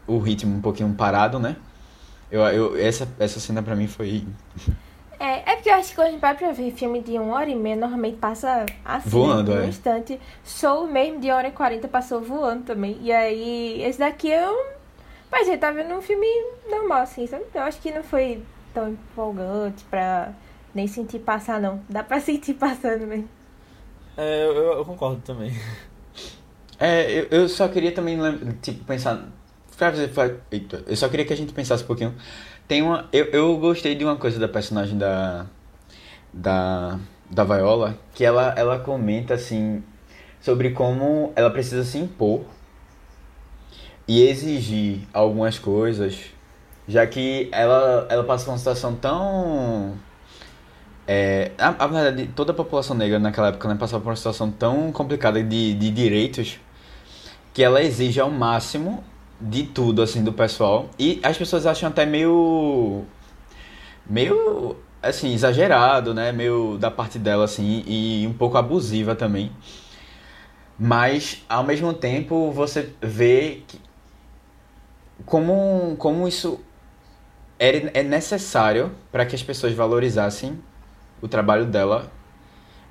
O ritmo um pouquinho parado, né? Eu, eu, essa, essa cena pra mim foi. É, é porque eu acho que quando a gente vai pra ver filme de uma hora e meia, normalmente passa assim, Voando, né, é. um instante. Show mesmo de hora e quarenta passou voando também. E aí, esse daqui eu. Mas ele tá vendo um filme normal, assim, sabe? Eu acho que não foi tão empolgante pra nem sentir passar, não. Dá pra [LAUGHS] sentir passando mesmo. É, eu, eu concordo também. É, eu, eu só queria também, tipo, pensar. eu só queria que a gente pensasse um pouquinho. Tem uma. Eu, eu gostei de uma coisa da personagem da. Da. Da Viola, que ela, ela comenta assim. Sobre como ela precisa se impor e exigir algumas coisas, já que ela, ela passa por uma situação tão. É, a, a verdade, toda a população negra naquela época né, passava por uma situação tão complicada de, de direitos que ela exige ao máximo de tudo, assim, do pessoal. E as pessoas acham até meio. meio. assim, exagerado, né? Meio da parte dela, assim, e um pouco abusiva também. Mas, ao mesmo tempo, você vê que, como, como isso era, é necessário para que as pessoas valorizassem o trabalho dela.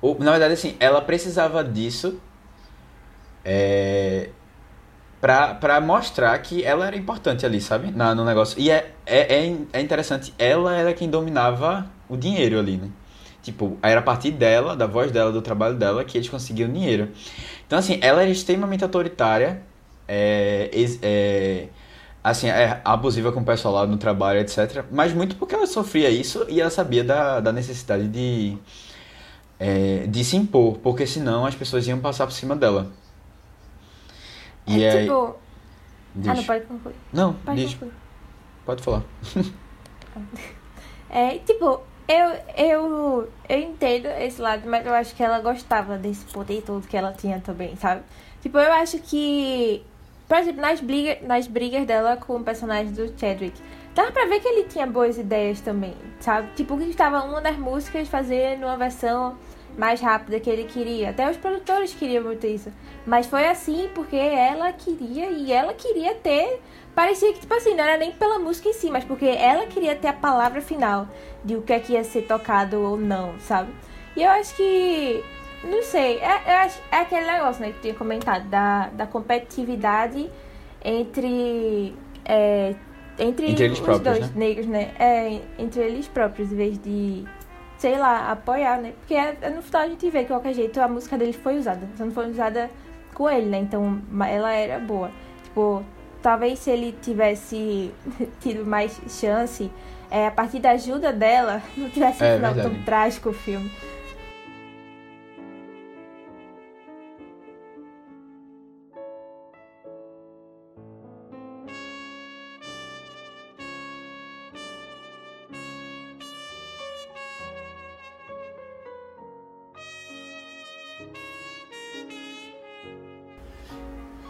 Ou, na verdade, assim, ela precisava disso é, pra, pra mostrar que ela era importante ali, sabe? Na, no negócio. E é, é, é, é interessante, ela era quem dominava o dinheiro ali, né? Tipo, era a partir dela, da voz dela, do trabalho dela, que eles conseguiam dinheiro. Então, assim, ela era extremamente autoritária, é, é, assim, é abusiva com o pessoal lá no trabalho, etc. Mas muito porque ela sofria isso e ela sabia da, da necessidade de, é, de se impor, porque senão as pessoas iam passar por cima dela. E é aí, tipo. diz. Ah, não pode concluir. Não, Pode diz, concluir. pode falar. [LAUGHS] É, tipo, eu, eu, eu entendo esse lado, mas eu acho que ela gostava desse poder todo que ela tinha também, sabe? Tipo, eu acho que, por exemplo, nas brigas, nas brigas dela com o personagem do Chadwick, dava pra ver que ele tinha boas ideias também, sabe? Tipo, que estava uma das músicas fazendo uma versão mais rápida que ele queria. Até os produtores queriam muito isso. Mas foi assim porque ela queria e ela queria ter. Parecia que, tipo assim, não era nem pela música em si, mas porque ela queria ter a palavra final de o que é que ia ser tocado ou não, sabe? E eu acho que. Não sei, é, é aquele negócio, né, que tinha comentado, da, da competitividade entre. é, entre, Entre eles os próprios, dois né? negros, né? É, entre eles próprios, em vez de sei lá, apoiar, né? Porque é, é no final a gente vê que de qualquer jeito a música dele foi usada. Só não foi usada com ele, né? Então ela era boa. Tipo, talvez se ele tivesse [LAUGHS] tido mais chance, é, a partir da ajuda dela, [LAUGHS] não tivesse É, verdade. tão trágico o filme.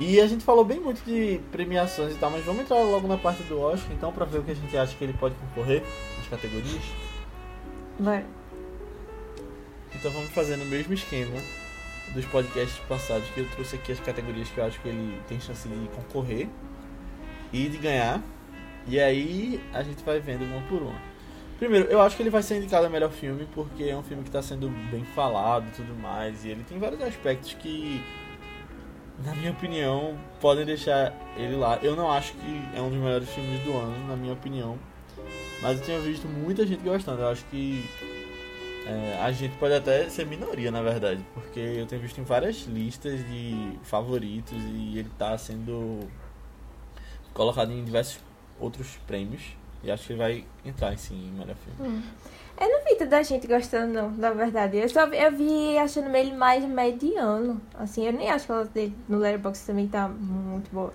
E a gente falou bem muito de premiações e tal, mas vamos entrar logo na parte do Oscar, então, pra ver o que a gente acha que ele pode concorrer nas categorias. Bora. Então vamos fazer no mesmo esquema dos podcasts passados, que eu trouxe aqui as categorias que eu acho que ele tem chance de concorrer e de ganhar. E aí a gente vai vendo uma por uma. Primeiro, eu acho que ele vai ser indicado a melhor filme porque é um filme que está sendo bem falado e tudo mais. E ele tem vários aspectos que na minha opinião, podem deixar ele lá. Eu não acho que é um dos melhores filmes do ano, na minha opinião. Mas eu tenho visto muita gente gostando. Eu acho que é, a gente pode até ser minoria, na verdade. Porque eu tenho visto em várias listas de favoritos e ele tá sendo colocado em diversos outros prêmios. E acho que ele vai entrar sim em melhor filme. Hum. Eu não vi toda a gente gostando, não, na verdade. Eu só vi, eu vi achando ele mais mediano. Assim, eu nem acho que ela dele no Letterboxd também tá muito boa.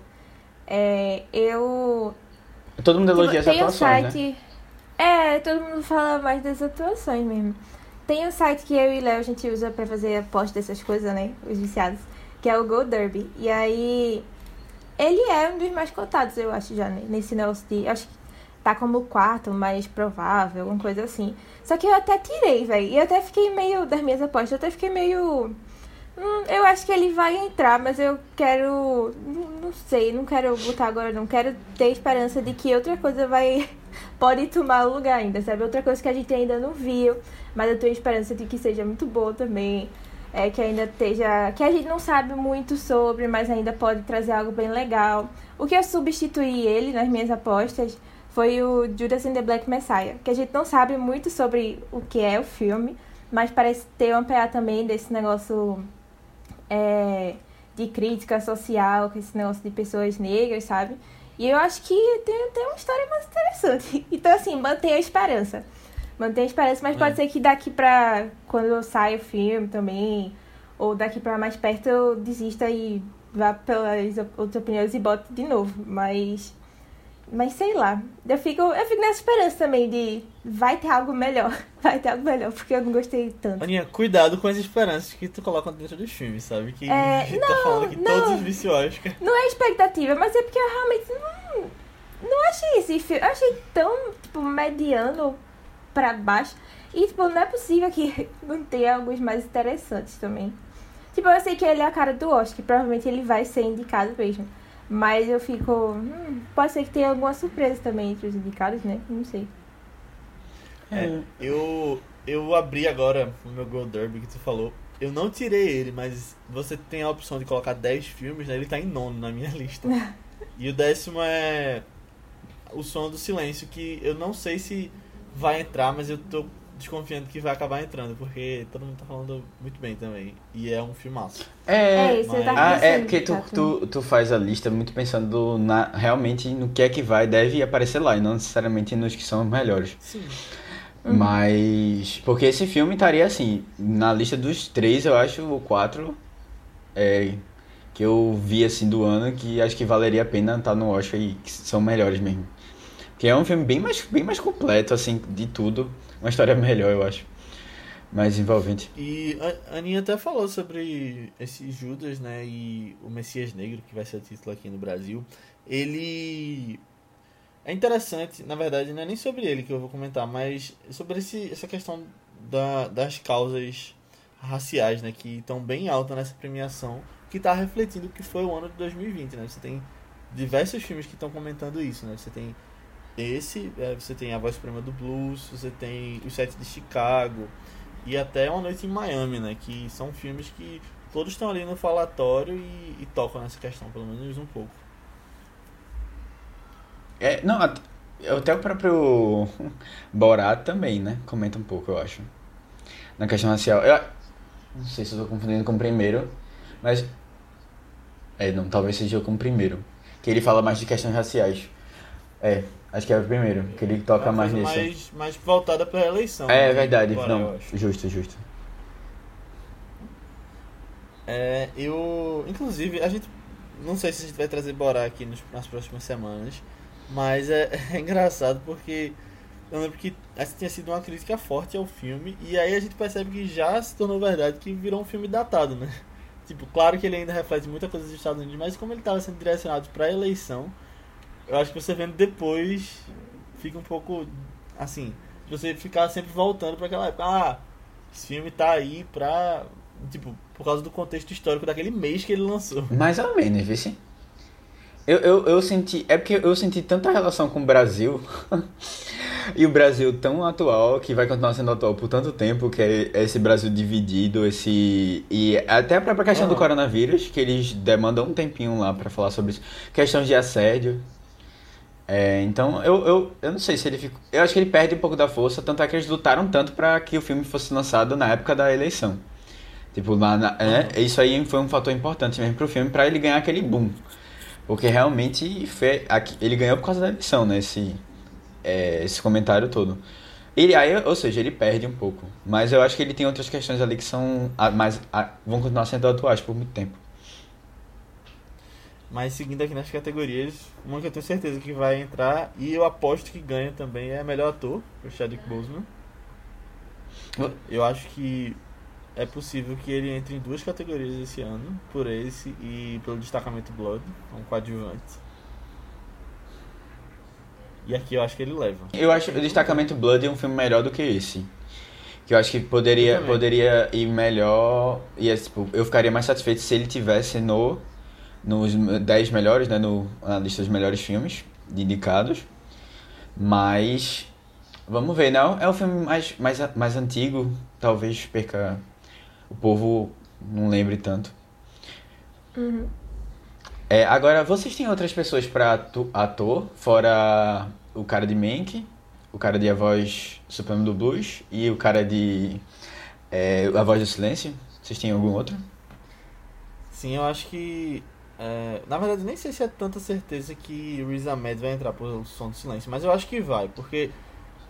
É, eu. Todo mundo elogia as tem um atuações, né? site. É, todo mundo fala mais das atuações mesmo. Tem um site que eu e Léo a gente usa pra fazer aposta dessas coisas, né? Os viciados. Que é o Go Derby. E aí. Ele é um dos mais cotados, eu acho, já, né? Nesse negócio de. Acho que tá como quarto mais provável, alguma coisa assim. Só que eu até tirei, velho. E eu até fiquei meio. Das minhas apostas, eu até fiquei meio. Hum, eu acho que ele vai entrar, mas eu quero. Não, não sei, não quero botar agora, não. Quero ter esperança de que outra coisa vai. [LAUGHS] Pode tomar o lugar ainda, sabe? Outra coisa que a gente ainda não viu, mas eu tenho esperança de que seja muito boa também. É que ainda esteja. Que a gente não sabe muito sobre, mas ainda pode trazer algo bem legal. O que eu substituí ele nas minhas apostas foi o Judas and the Black Messiah, que a gente não sabe muito sobre o que é o filme, mas parece ter um PA também desse negócio é, de crítica social, com esse negócio de pessoas negras, sabe? E eu acho que tem, tem uma história mais interessante. [LAUGHS] Então, assim, mantenha a esperança. Mantenha a esperança, mas É. pode ser que daqui pra. Quando sai o filme também, ou daqui pra mais perto, eu desista e vá pelas outras opiniões e bote de novo. Mas. Mas sei lá. Eu fico, eu fico nessa esperança também de vai ter algo melhor. [LAUGHS] Vai ter algo melhor, porque eu não gostei tanto. Aninha, cuidado com as esperanças que tu coloca dentro dos filmes, sabe? Que É, a [LAUGHS] gente tá não, falando aqui não. todos os vícios Oscar. Não é expectativa, mas é porque eu realmente não, não achei esse filme. Eu achei tão, tipo, mediano pra baixo. E, tipo, não é possível que [LAUGHS] não tenha alguns mais interessantes também. Tipo, eu sei que ele é a cara do Oscar, provavelmente ele vai ser indicado mesmo. Mas eu fico. Hum, pode ser que tenha alguma surpresa também entre os indicados, né? Não sei. É, eu, eu abri agora o meu Gold Derby que tu falou. Eu não tirei ele, mas você tem a opção de colocar 10 filmes, né? Ele tá em nono na minha lista. [LAUGHS] e o décimo é O Som do Silêncio, que eu não sei se vai entrar, mas eu tô desconfiando que vai acabar entrando, porque todo mundo tá falando muito bem também. E é um filmaço. É, É, mas- tava Ah, é porque tu, tá, tu, tu faz a lista muito pensando na, realmente no que é que vai, deve aparecer lá, e não necessariamente nos que são os melhores. Sim. Mas. Porque esse filme estaria assim, na lista dos três, eu acho, o quatro é, que eu vi assim do ano que acho que valeria a pena estar no Oscar e que são melhores mesmo. Que é um filme bem mais, bem mais completo, assim, de tudo. Uma história melhor, eu acho. Mais envolvente. E a Aninha até falou sobre esse Judas, né? E o Messias Negro, que vai ser o título aqui no Brasil. Ele. É interessante, na verdade, não é nem sobre ele que eu vou comentar, mas sobre esse, essa questão da, das causas raciais, né? Que estão bem alta nessa premiação, que está refletindo o que foi o ano de 2020, né? Você tem diversos filmes que estão comentando isso, né? Você tem esse, é, você tem A Voz Suprema do Blues, você tem Os Sete de Chicago, e até Uma Noite em Miami, né? Que são filmes que todos estão ali no falatório e, e tocam nessa questão, pelo menos um pouco. É, não, at- até o próprio [LAUGHS] Borat também, né? Comenta um pouco, eu acho. Na questão racial. Eu não sei se eu confundindo com o primeiro, mas. É, não, talvez seja com o primeiro. Que ele fala mais de questões raciais. É, acho que é o primeiro, que ele toca É mais nisso. mais, mais voltada para a eleição. É, né, verdade, agora, não, justo, justo. É, eu. Inclusive, a gente. Não sei se a gente vai trazer Borá aqui nos- nas próximas semanas. Mas é, [LAUGHS] é engraçado porque eu lembro que essa tinha sido uma crítica forte ao filme. E aí a gente percebe que já se tornou verdade que virou um filme datado, né? Tipo, claro que ele ainda reflete muita coisa dos Estados Unidos, mas como ele estava sendo direcionado para a eleição, eu acho que você vendo depois fica um pouco assim. Você ficar sempre voltando para aquela época. Ah, esse filme tá aí pra. Tipo, por causa do contexto histórico daquele mês que ele lançou. Mais ou menos, vice. Eu, eu, eu senti. É porque eu senti tanta relação com o Brasil. [LAUGHS] E o Brasil tão atual, que vai continuar sendo atual por tanto tempo, que é esse Brasil dividido, esse. E até a própria questão do Aham. coronavírus, que eles demandam um tempinho lá pra falar sobre isso. Questões de assédio. É, então, eu, eu, eu não sei se ele ficou. Eu acho que ele perde um pouco da força, tanto é que eles lutaram tanto pra que o filme fosse lançado na época da eleição. Tipo, lá na, é, isso aí foi um fator importante mesmo pro filme, pra ele ganhar aquele boom. Porque realmente aqui- ele ganhou por causa da eleição, né? Esse, é, esse comentário todo. Ele, aí, ou seja, ele perde um pouco. Mas eu acho que ele tem outras questões ali que são ah, mais, ah, vão continuar sendo atuais por muito tempo. Mas seguindo aqui nas categorias, uma que eu tenho certeza que vai entrar e eu aposto que ganha também é melhor ator, o Chadwick Boseman. Eu acho que é possível que ele entre em duas categorias esse ano, por esse e pelo destacamento Blood, um coadjuvante. E aqui eu acho que ele leva. Eu acho o Destacamento Blood um filme melhor do que esse. Que eu acho que poderia, poderia ir melhor. E, é, tipo, eu ficaria mais satisfeito se ele tivesse no nos 10 melhores, né? No, na lista dos melhores filmes indicados. Mas. Vamos ver, não? É um filme mais, mais, mais antigo. Talvez perca. O povo não lembre tanto. Uhum. É, agora, vocês têm outras pessoas pra atu- ator, fora o cara de Mank, o cara de A Voz Suprema do Blues e o cara de é, A Voz do Silêncio? Vocês têm algum outro? Sim, eu acho que. É, na verdade, nem sei se é tanta certeza que Riz Ahmed vai entrar por Som do Silêncio, mas eu acho que vai, porque.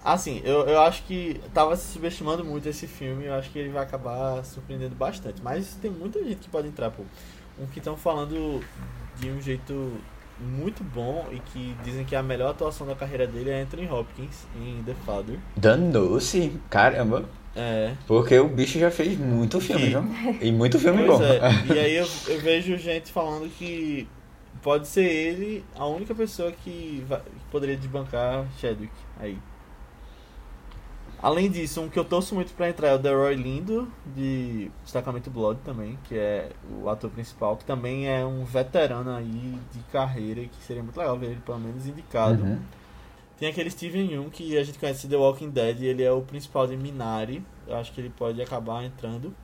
Assim, eu, eu acho que tava se subestimando muito esse filme, eu acho que ele vai acabar surpreendendo bastante. Mas tem muita gente que pode entrar, pô. Um que estão falando de um jeito muito bom e que dizem que a melhor atuação da carreira dele é Anthony Hopkins em The Father. Danou-se, caramba. É. Porque o bicho já fez muito filme, viu? E muito filme Pois bom. é. [LAUGHS] E aí eu, eu vejo gente falando que pode ser ele a única pessoa que, vai- que poderia desbancar Chadwick aí. Além disso, um que eu torço muito pra entrar é o Delroy Lindo, de Destacamento Blood também, que é o ator principal, que também é um veterano aí de carreira, e que seria muito legal ver ele pelo menos indicado. Uhum. Tem aquele Steven Yeun que a gente conhece The Walking Dead, e ele é o principal de Minari. Eu acho que ele pode acabar entrando.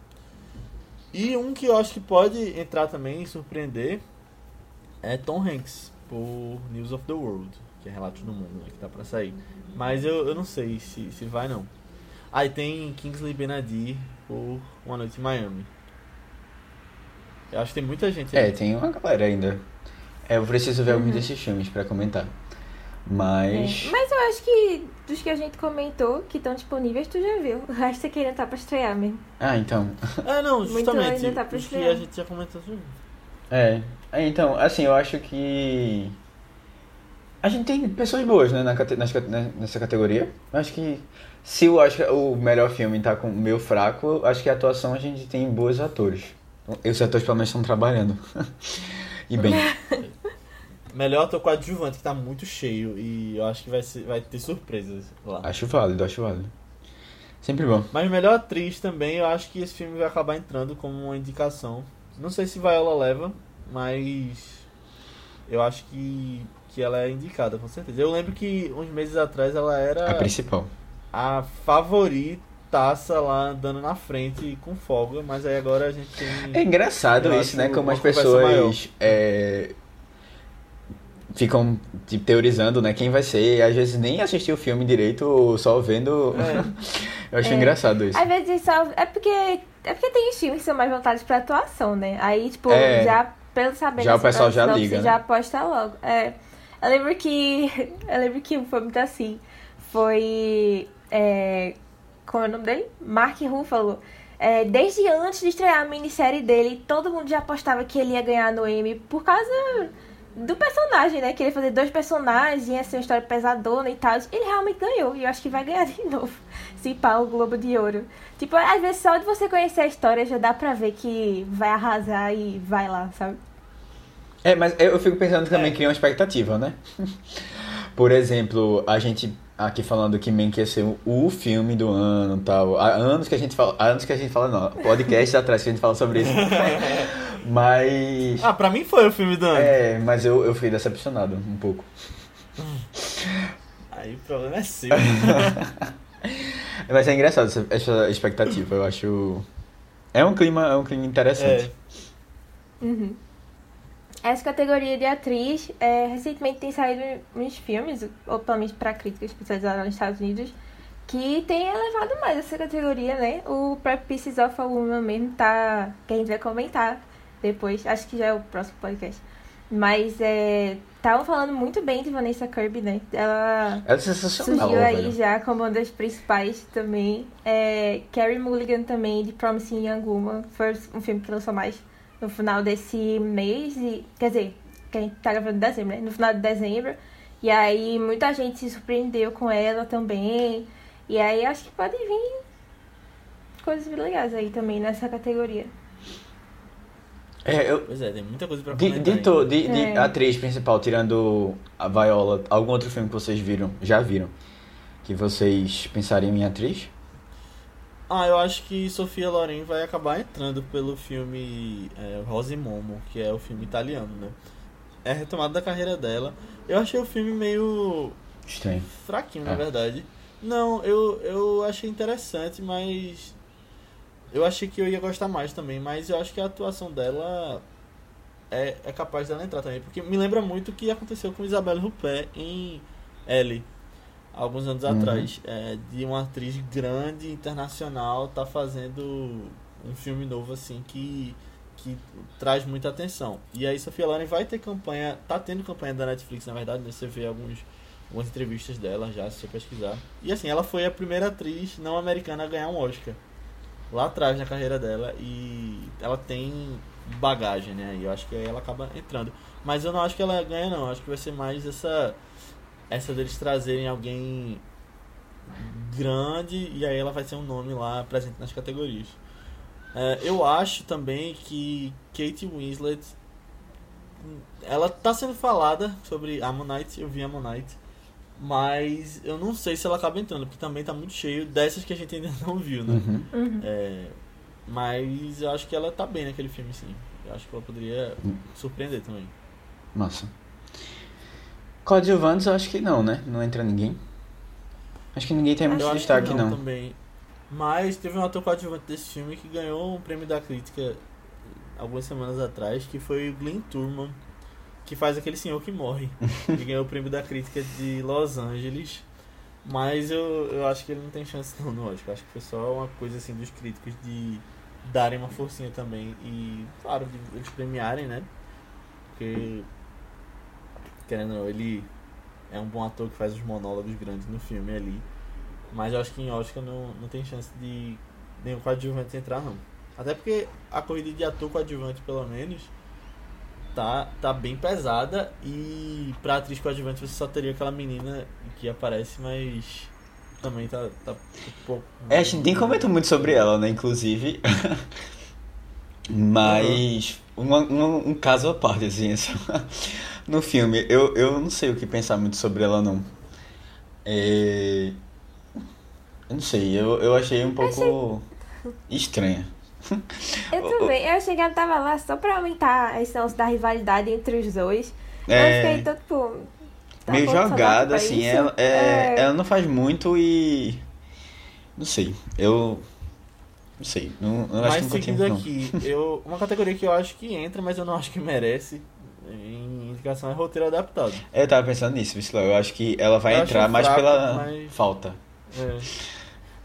E um que eu acho que pode entrar também e surpreender é Tom Hanks, por News of the World, que é Relatos do Mundo, né, que tá pra sair. Mas eu, eu não sei se, se vai não. Aí tem Kingsley Benadir por Uma Noite em Miami. Eu acho que tem muita gente É, aí. tem uma galera ainda. É, eu preciso ver Uhum. alguns desses filmes pra comentar. É. Mas. Mas eu acho que dos que a gente comentou, que estão disponíveis, tu já viu. O resto você queria estar pra estrear mesmo. Ah, então. É, não, Muito justamente. ainda tá pra os que estrear. a gente já comentou. viu. É. É, Então, assim, eu acho que. A gente tem pessoas boas, né, na, nas né, nessa categoria. Eu acho que. Se eu acho que o melhor filme tá com meio fraco, acho que a atuação a gente tem bons atores. Esses atores pelo menos estão trabalhando. [LAUGHS] e bem. [LAUGHS] Melhor ator coadjuvante, que tá muito cheio. E eu acho que vai, ser, vai ter surpresas lá. Acho válido, acho válido. Sempre bom. Mas melhor atriz também, eu acho que esse filme vai acabar entrando como uma indicação. Não sei se Viola leva, mas eu acho que, que ela é indicada, com certeza. Eu lembro que uns meses atrás ela era A principal. a favoritaça lá andando na frente com folga, mas aí agora a gente tem. É engraçado isso, né? Como as pessoas é, ficam tipo, teorizando, né? Quem vai ser. E às vezes nem assistiu o filme direito, só vendo. [LAUGHS] Eu acho É. engraçado isso. Às vezes só. É porque. É porque tem filmes que são mais voltados pra atuação, né? Aí, tipo, É. já pelo saber Já o pessoal já liga, né? já aposta logo. É. Eu lembro que. [LAUGHS] Eu lembro que foi muito assim. Foi. É, como é o nome dele? Mark Ruffalo. É, desde antes de estrear a minissérie dele, todo mundo já apostava que ele ia ganhar no Emmy por causa do personagem, né? Que ele ia fazer dois personagens, ia ser uma história pesadona e tal. Ele realmente ganhou, e eu acho que vai ganhar [LAUGHS] de novo. Se pá, o Globo de Ouro. Tipo, às vezes só de você conhecer a história já dá pra ver que vai arrasar e vai lá, sabe? É, mas eu fico pensando que também É. cria uma expectativa, né? [LAUGHS] Por exemplo, a gente aqui falando que Mank ia ser o- filme do ano e tal. Há anos que a gente fala. Há anos que a gente fala, não. Podcast [LAUGHS] atrás que a gente fala sobre isso. [LAUGHS] Mas. Ah, pra mim foi o filme do ano. É, mas eu, eu fui decepcionado um pouco. Aí o problema é seu. [LAUGHS] Vai ser engraçado essa, essa expectativa, eu acho. É um clima, é um clima interessante. É. Uhum. Essa categoria de atriz, é, recentemente tem saído uns filmes, ou pelo menos para críticas especializadas nos Estados Unidos, que tem elevado mais essa categoria, né? O próprio Pieces of a Woman mesmo tá. que a gente vai comentar depois, acho que já é o próximo podcast. Mas é. Estavam falando muito bem de Vanessa Kirby, né? Ela É sensacional, surgiu aí velho. já como uma das principais também. É, Carrie Mulligan também, de Promising Young Woman. Foi um filme que lançou mais no final desse mês. E, quer dizer, que a gente tá gravando em dezembro, né? No final de dezembro. E aí muita gente se surpreendeu com ela também. E aí acho que pode vir coisas legais aí também nessa categoria. É, eu, Pois é, tem muita coisa pra de, comentar. de, to- ainda. de, de É. atriz principal, tirando a Viola, algum outro filme que vocês viram, já viram, que vocês pensariam em atriz? Ah, eu acho que Sofia Loren vai acabar entrando pelo filme é, Rose Momo, que é o filme italiano, né? É a retomada da carreira dela. Eu achei o filme meio Estranho. fraquinho, na É. verdade. Não, eu, eu achei interessante, mas. Eu achei que eu ia gostar mais também, mas eu acho que a atuação dela é, é capaz dela entrar também. Porque me lembra muito o que aconteceu com Isabelle Huppert em Ellie, alguns anos Uhum. atrás. É, de uma atriz grande, internacional, tá fazendo um filme novo assim que, que traz muita atenção. E aí Sofia Loren vai ter campanha, tá tendo campanha da Netflix, na verdade, né? você vê alguns algumas entrevistas dela já, se você pesquisar. E assim, ela foi a primeira atriz não americana a ganhar um Oscar. Lá atrás na carreira dela. E ela tem bagagem, né? E eu acho que aí ela acaba entrando. Mas eu não acho que ela ganha não. Eu acho que vai ser mais essa. Essa deles trazerem alguém grande e aí ela vai ser um nome lá presente nas categorias. É, eu acho também que Kate Winslet ela tá sendo falada sobre Ammonite, eu vi Ammonite, mas eu não sei se ela acaba entrando, porque também tá muito cheio dessas que a gente ainda [LAUGHS] não viu, né? Uhum. Uhum. É, mas eu acho que ela tá bem naquele filme, sim. Eu acho que ela poderia surpreender também. Massa. Coadjuvantes eu acho que não, né? Não entra ninguém. Acho que ninguém tem muito destaque, que não. também. Mas teve um ator coadjuvante desse filme que ganhou um prêmio da crítica algumas semanas atrás, que foi o Glenn Turman, que faz aquele senhor que morre. [LAUGHS] Ele ganhou o prêmio da crítica de Los Angeles. Mas eu, eu acho que ele não tem chance não no Oscar. Acho que foi só uma coisa assim dos críticos de darem uma forcinha também e, claro, de eles premiarem, né? Porque, querendo ou não, ele é um bom ator que faz os monólogos grandes no filme ali. Mas eu acho que em Oscar não, não tem chance de nenhum coadjuvante entrar, não. Até porque a corrida de ator coadjuvante, pelo menos, tá, tá bem pesada. E pra atriz coadjuvante você só teria aquela menina que aparece, mas também tá, tá um pouco. É, a gente nem comentou muito sobre ela, né? Inclusive. [LAUGHS] Mas. Um, um, um caso à parte, assim. essa- No filme, eu, eu não sei o que pensar muito sobre ela, não. É... Eu não sei, eu, eu achei um pouco estranha. Eu [LAUGHS] também. Eu achei que ela tava lá só pra aumentar esse lance da rivalidade entre os dois. Eu É, fiquei todo, tipo. tá meio jogada, assim. isso? Ela, é, É. ela não faz muito e. Não sei, eu. Não sei, não, eu acho Mas que nunca seguindo não. aqui, eu, uma categoria que eu acho que entra, mas eu não acho que merece. Em indicação é roteiro adaptado. Eu tava pensando nisso, Vislau. Eu acho que ela vai Eu entrar mais fraco, pela mas- falta. É.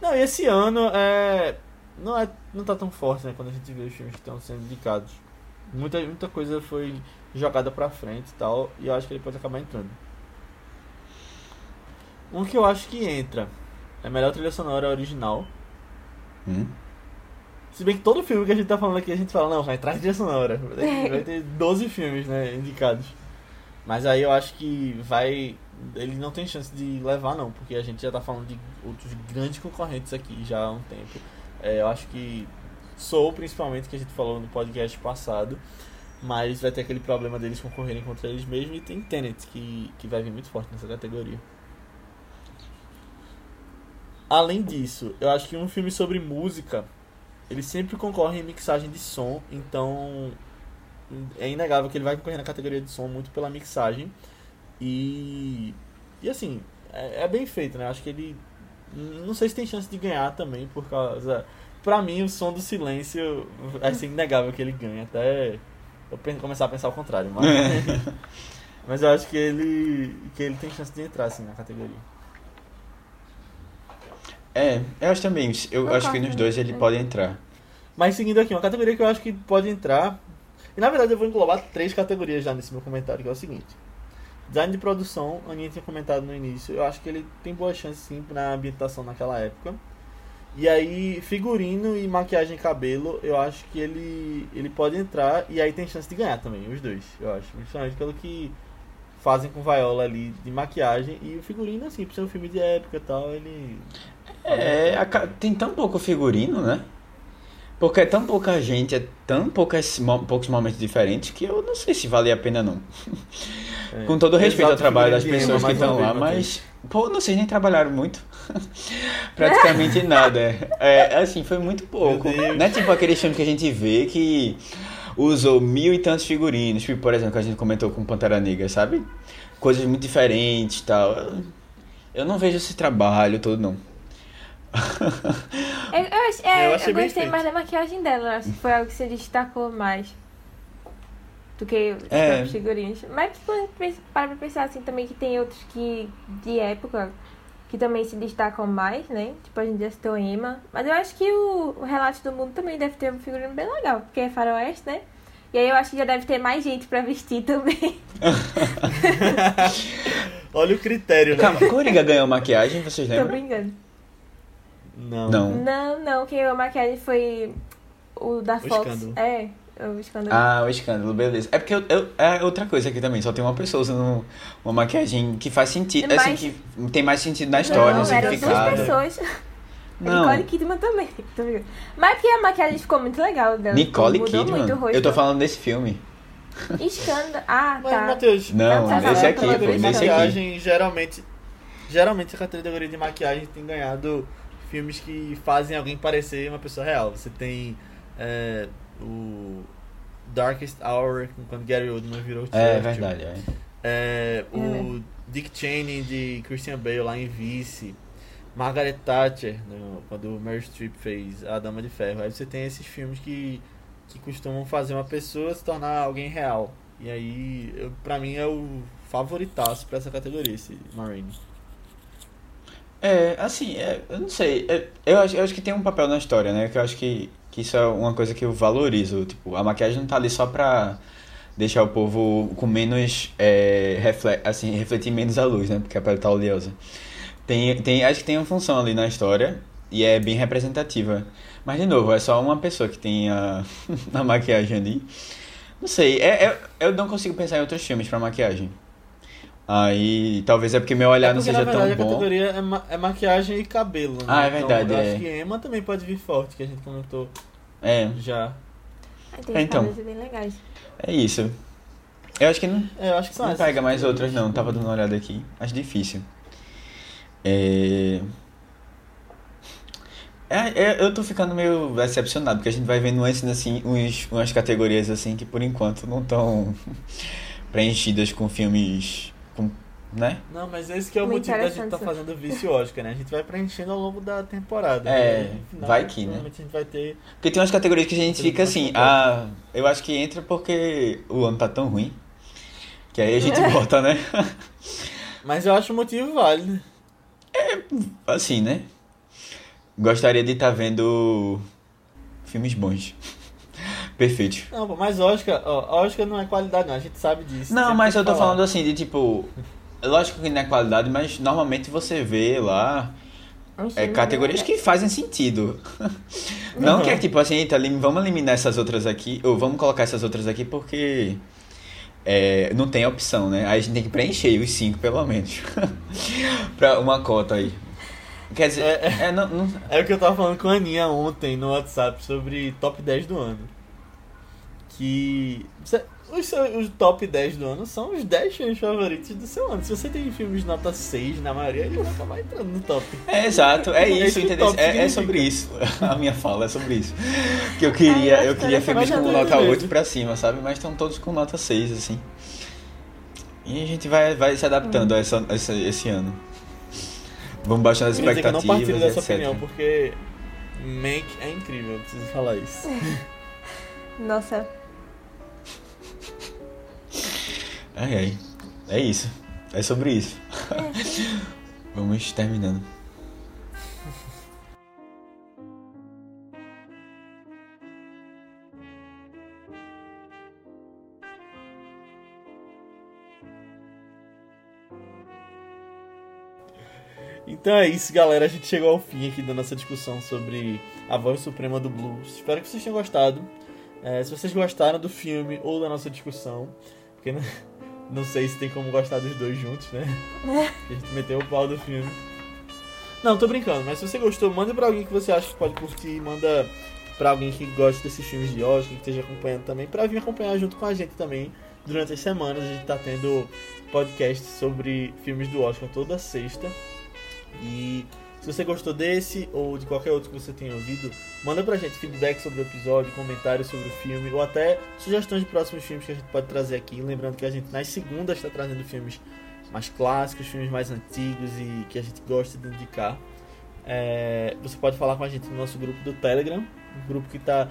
Não, e esse ano é. Não, é, não tá tão forte, né? Quando a gente vê os filmes que estão sendo indicados. Muita, muita coisa foi jogada pra frente e tal. E eu acho que ele pode acabar entrando. Um que eu acho que entra é a melhor trilha sonora original. Hum? Se bem que todo filme que a gente tá falando aqui, a gente fala, não, vai traz trilha sonora. Vai ter 12 filmes, né, indicados. Mas aí eu acho que vai. Ele não tem chance de levar, não, porque a gente já tá falando de outros grandes concorrentes aqui já há um tempo. É, eu acho que Soul, principalmente, que a gente falou no podcast passado. Mas vai ter aquele problema deles concorrerem contra eles mesmos. E tem Tenet, que, que vai vir muito forte nessa categoria. Além disso, eu acho que um filme sobre música, ele sempre concorre em mixagem de som, então é inegável que ele vai concorrer na categoria de som muito pela mixagem. E, e assim, é, é bem feito, né? Acho que ele. Não sei se tem chance de ganhar também, por causa. Pra mim, o som do silêncio é assim, inegável que ele ganha. Até eu começar a pensar o contrário. Mas, [LAUGHS] [LAUGHS] mas eu acho que ele, que ele tem chance de entrar assim, na categoria. É, eu acho também. Eu acho que nos dois ele pode entrar. Mas seguindo aqui, uma categoria que eu acho que pode entrar. E na verdade eu vou englobar três categorias já nesse meu comentário, que é o seguinte. Design de produção, a Aninha tinha comentado no início, eu acho que ele tem boa chance sim na ambientação naquela época. E aí, figurino e maquiagem e cabelo, eu acho que ele, ele pode entrar e aí tem chance de ganhar também, os dois, eu acho. Principalmente pelo que fazem com Viola ali de maquiagem e o figurino, assim, por ser um filme de época e tal, ele. É, a tem tão pouco figurino, né? Porque é tão pouca gente, é tão poucas, poucos momentos diferentes que eu não sei se vale a pena não. É. Com todo respeito ao Exato, trabalho das pessoas que estão lá, mas. Pô, não sei, nem trabalharam muito. [LAUGHS] Praticamente [LAUGHS] nada. É, assim, foi muito pouco. Não é tipo aqueles filmes que a gente vê que usou mil e tantos figurinos, tipo, por exemplo, que a gente comentou com Pantera Negra, sabe? Coisas muito diferentes e tal. Eu- Eu não vejo esse trabalho todo, não. [LAUGHS] Eu, eu, ach- é, Eu eu, gostei mais da maquiagem dela, eu acho que foi algo que se destacou mais do que os É. próprios figurinos. Mas pensa- para pra pensar assim também que tem outros que de época que também se destacam mais, né? Tipo, a gente já citou Emma. Mas eu acho que o, o Relato do Mundo também deve ter um figurino bem legal, porque é faroeste, né? E aí eu acho que já deve ter mais gente pra vestir também. [LAUGHS] Olha o critério, né? Calma, Coringa ganhou maquiagem, vocês Tô lembram? brincando. Não. Não. Não, não, quem a maquiagem foi o da O Fox. escândalo. É, o escândalo. Ah, o escândalo, beleza. É porque eu, eu- é outra coisa aqui também, só tem uma pessoa usando uma maquiagem que faz sentido, assim, Mas- que tem mais sentido na história, não, no eram duas significado. pessoas. Não. Nicole Kidman também. [LAUGHS] Mas porque a maquiagem ficou muito legal dela. Nicole mudou muito o Kidman? rosto. Eu tô falando desse filme. Escândalo. Ah, Mas, tá. Matheus, Não, Tá falando aqui, pô, vez nesse aqui. maquiagem, geralmente, geralmente a categoria de maquiagem tem ganhado filmes que fazem alguém parecer uma pessoa real. Você tem é, o Darkest Hour, quando Gary Oldman virou É Churchill. verdade, é. É, É. o Dick Cheney de Christian Bale lá em Vice. Margaret Thatcher, no- quando o Meryl Streep fez A Dama de Ferro. Aí você tem esses filmes que, que costumam fazer uma pessoa se tornar alguém real. E aí, eu, pra mim, é o favoritaço pra essa categoria, esse Marine. É, assim, é, eu não sei. é, eu, acho, eu acho que tem um papel na história, né? Que eu acho que, que isso é uma coisa que eu valorizo. Tipo, a maquiagem não tá ali só pra deixar o povo com menos. É, refle assim, refletir menos a luz, né? Porque a pele tá oleosa. Tem, tem, acho que tem uma função ali na história e é bem representativa. Mas, de novo, é só uma pessoa que tem a, [LAUGHS] a maquiagem ali. Não sei, é, é- eu não consigo pensar em outros filmes pra maquiagem. Aí, talvez é porque meu olhar é não porque, seja na verdade, tão a bom. categoria é, ma- é maquiagem e cabelo, né? Ah, é verdade, Então, eu é. acho que Emma também pode vir forte, que a gente comentou É, já. Tem então. bem legais. é isso. Eu acho que não, É, eu acho que são não pega mais outras não, tava dando uma olhada aqui. Acho difícil. É... É, é, eu tô ficando meio decepcionado, porque a gente vai vendo antes, assim, uns, umas categorias assim que por enquanto não estão [LAUGHS] preenchidas com filmes. Com, né? Não, mas esse que é o Muito motivo da gente interessante tá fazendo Oscar, né? A gente vai preenchendo ao longo da temporada. É, no final, vai que, né? a gente vai ter. Porque tem umas categorias que a gente fica assim, ah, eu acho que entra porque o ano tá tão ruim. Que aí a gente [LAUGHS] bota, né? Mas eu acho o motivo válido. Assim, né? Gostaria de estar vendo filmes bons. Perfeito. Não, mas Oscar, ó, Oscar não é qualidade, não. A gente sabe disso. Não, mas eu tô falar. falando assim de tipo. Lógico que não é qualidade, mas normalmente você vê lá é, categorias que fazem sentido. [LAUGHS] Não Uhum. que é tipo assim, eita, vamos eliminar essas outras aqui, ou vamos colocar essas outras aqui porque é, não tem opção, né? Aí a gente tem que preencher os cinco, pelo menos. [LAUGHS] pra uma cota aí. Quer dizer, É, é, não, não- É o que eu tava falando com a Aninha ontem no WhatsApp sobre top 10 do ano. Que. Os, seus- os top 10 do ano são os 10 filmes favoritos do seu ano. Se você tem filmes de nota 6 na maioria, ele vai acabar entrando no top. É exato, é É isso, que entendeu? É, é sobre isso. [LAUGHS] A minha fala é sobre isso. Que eu queria, Ai, eu queria que filmes eu com nota entendendo. 8 pra cima, sabe? Mas estão todos com nota 6, assim. E a gente vai, vai se adaptando a essa, essa- esse ano. Vamos baixar as que eu não expectativas, partilho dessa etc. opinião, porque Mank é incrível, eu preciso falar isso. [LAUGHS] Nossa, Ai, ai. É isso. É sobre isso. [LAUGHS] Vamos terminando. Então é isso, galera. A gente chegou ao fim aqui da nossa discussão sobre a voz suprema do blues. Espero que vocês tenham gostado. É, se vocês gostaram do filme ou da nossa discussão, porque não, sei se tem como gostar dos dois juntos, né? Porque a gente meteu o pau do filme. Não, tô brincando, mas se você gostou, manda pra alguém que você acha que pode curtir, manda pra alguém que gosta desses filmes de Oscar, que esteja acompanhando também, pra vir acompanhar junto com a gente também. Durante as semanas a gente tá tendo podcast sobre filmes do Oscar toda sexta. E se você gostou desse ou de qualquer outro que você tenha ouvido, manda pra gente feedback sobre o episódio, comentários sobre o filme ou até sugestões de próximos filmes que a gente pode trazer aqui. Lembrando que a gente nas segundas está trazendo filmes mais clássicos, filmes mais antigos e que a gente gosta de indicar. É, você pode falar com a gente no nosso grupo do Telegram, um grupo que está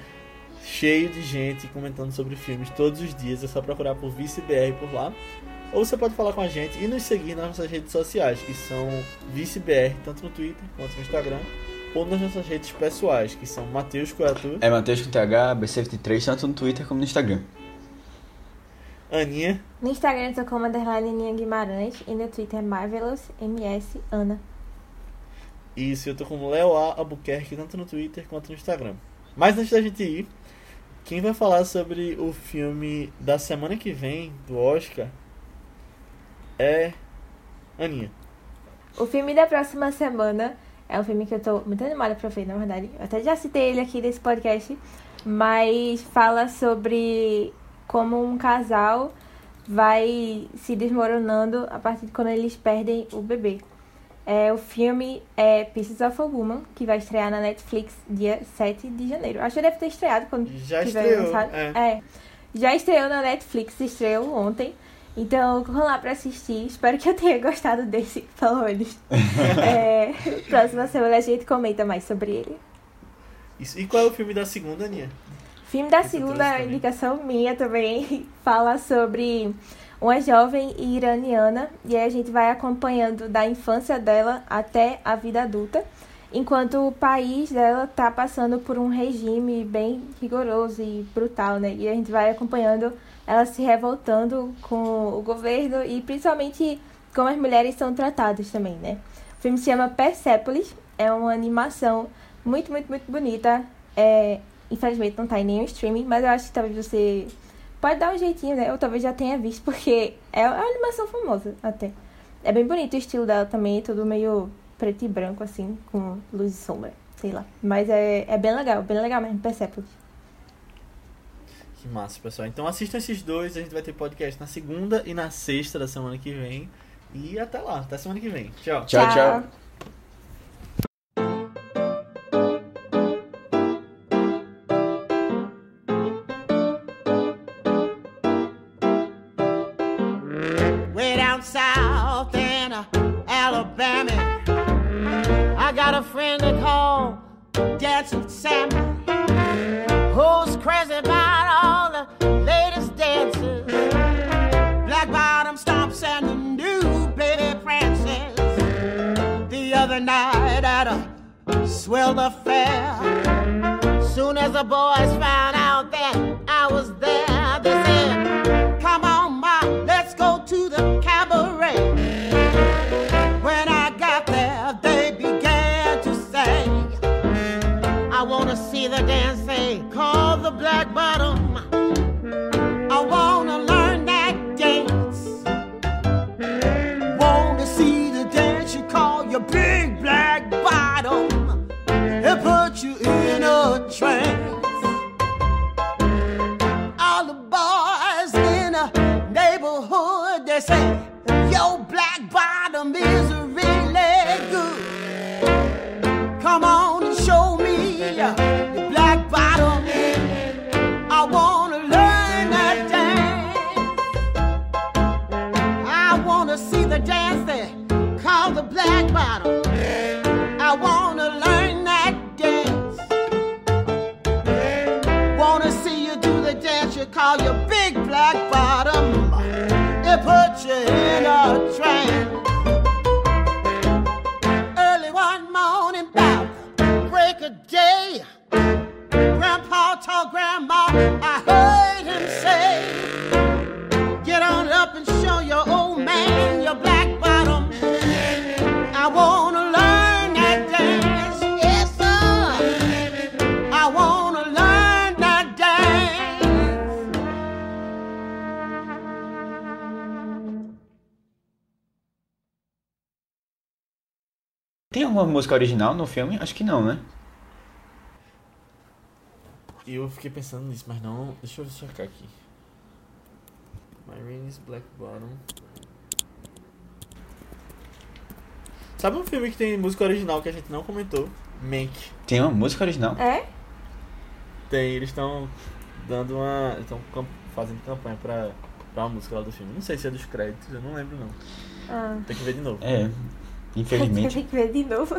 cheio de gente comentando sobre filmes todos os dias. É só procurar por ViceBR por lá. Ou você pode falar com a gente e nos seguir nas nossas redes sociais, que são ViceBR, tanto no Twitter quanto no Instagram, ou nas nossas redes pessoais, que são Matheus Coiatu, É Matheus com TH, B73, tanto no Twitter como no Instagram. Aninha no Instagram eu tô como underline Aninha Guimarães e no Twitter é Marvelous MS Ana. e se eu tô com Léo A. Albuquerque, tanto no Twitter quanto no Instagram. Mas antes da gente ir, quem vai falar sobre o filme da semana que vem, do Oscar, é Aninha. O filme da próxima semana é um filme que eu tô muito animada pra ver, na verdade. Eu até já citei ele aqui nesse podcast, mas fala sobre como um casal vai se desmoronando a partir de quando eles perdem o bebê. É, o filme é Pieces of a Woman, que vai estrear na Netflix dia 7 de janeiro. Acho que deve ter estreado quando Já tiver estreou, lançado. é. Já estreou na Netflix, estreou ontem. Então, vamos lá pra assistir. Espero que eu tenha [LAUGHS] gostado desse, pelo menos. é, próxima semana a gente comenta mais sobre ele. Isso. E qual é o filme da segunda, Aninha? Filme da Esse segunda também. indicação minha também [LAUGHS] fala sobre uma jovem iraniana e aí a gente vai acompanhando da infância dela até a vida adulta, enquanto o país dela tá passando por um regime bem rigoroso e brutal, né? E a gente vai acompanhando ela se revoltando com o governo e principalmente como as mulheres são tratadas também, né? O filme se chama Persepolis, é uma animação muito, muito, muito bonita. É, infelizmente não tá em nenhum streaming, mas eu acho que talvez você pode dar um jeitinho, né? Ou talvez já tenha visto, porque é uma animação famosa até. É bem bonito o estilo dela também, tudo meio preto e branco, assim, com luz e sombra, sei lá. Mas é, é bem legal, bem legal mesmo, Persepolis. Que massa, pessoal. Então assistam esses dois, a gente vai ter podcast na segunda e na sexta da semana que vem. E até lá, até semana que vem. Tchau. Tchau, tchau. way down south in uh, Alabama. I got a friend they call Dancing Sammy, a swell affair. Soon as the boys found out that I was there, they said, Come on, Ma, let's go to the cabaret. Música original no filme? Acho que não, né? E eu fiquei pensando nisso, mas não. Deixa eu checar aqui. My Rain is Black Bottom. Sabe um filme que tem música original que a gente não comentou? Mank. Tem uma música original? É? Tem, eles estão dando uma. estão fazendo campanha pra, pra uma música lá do filme. Não sei se é dos créditos, eu não lembro não. Ah. Tem que ver de novo. É, infelizmente. [LAUGHS] Tem que ver de novo.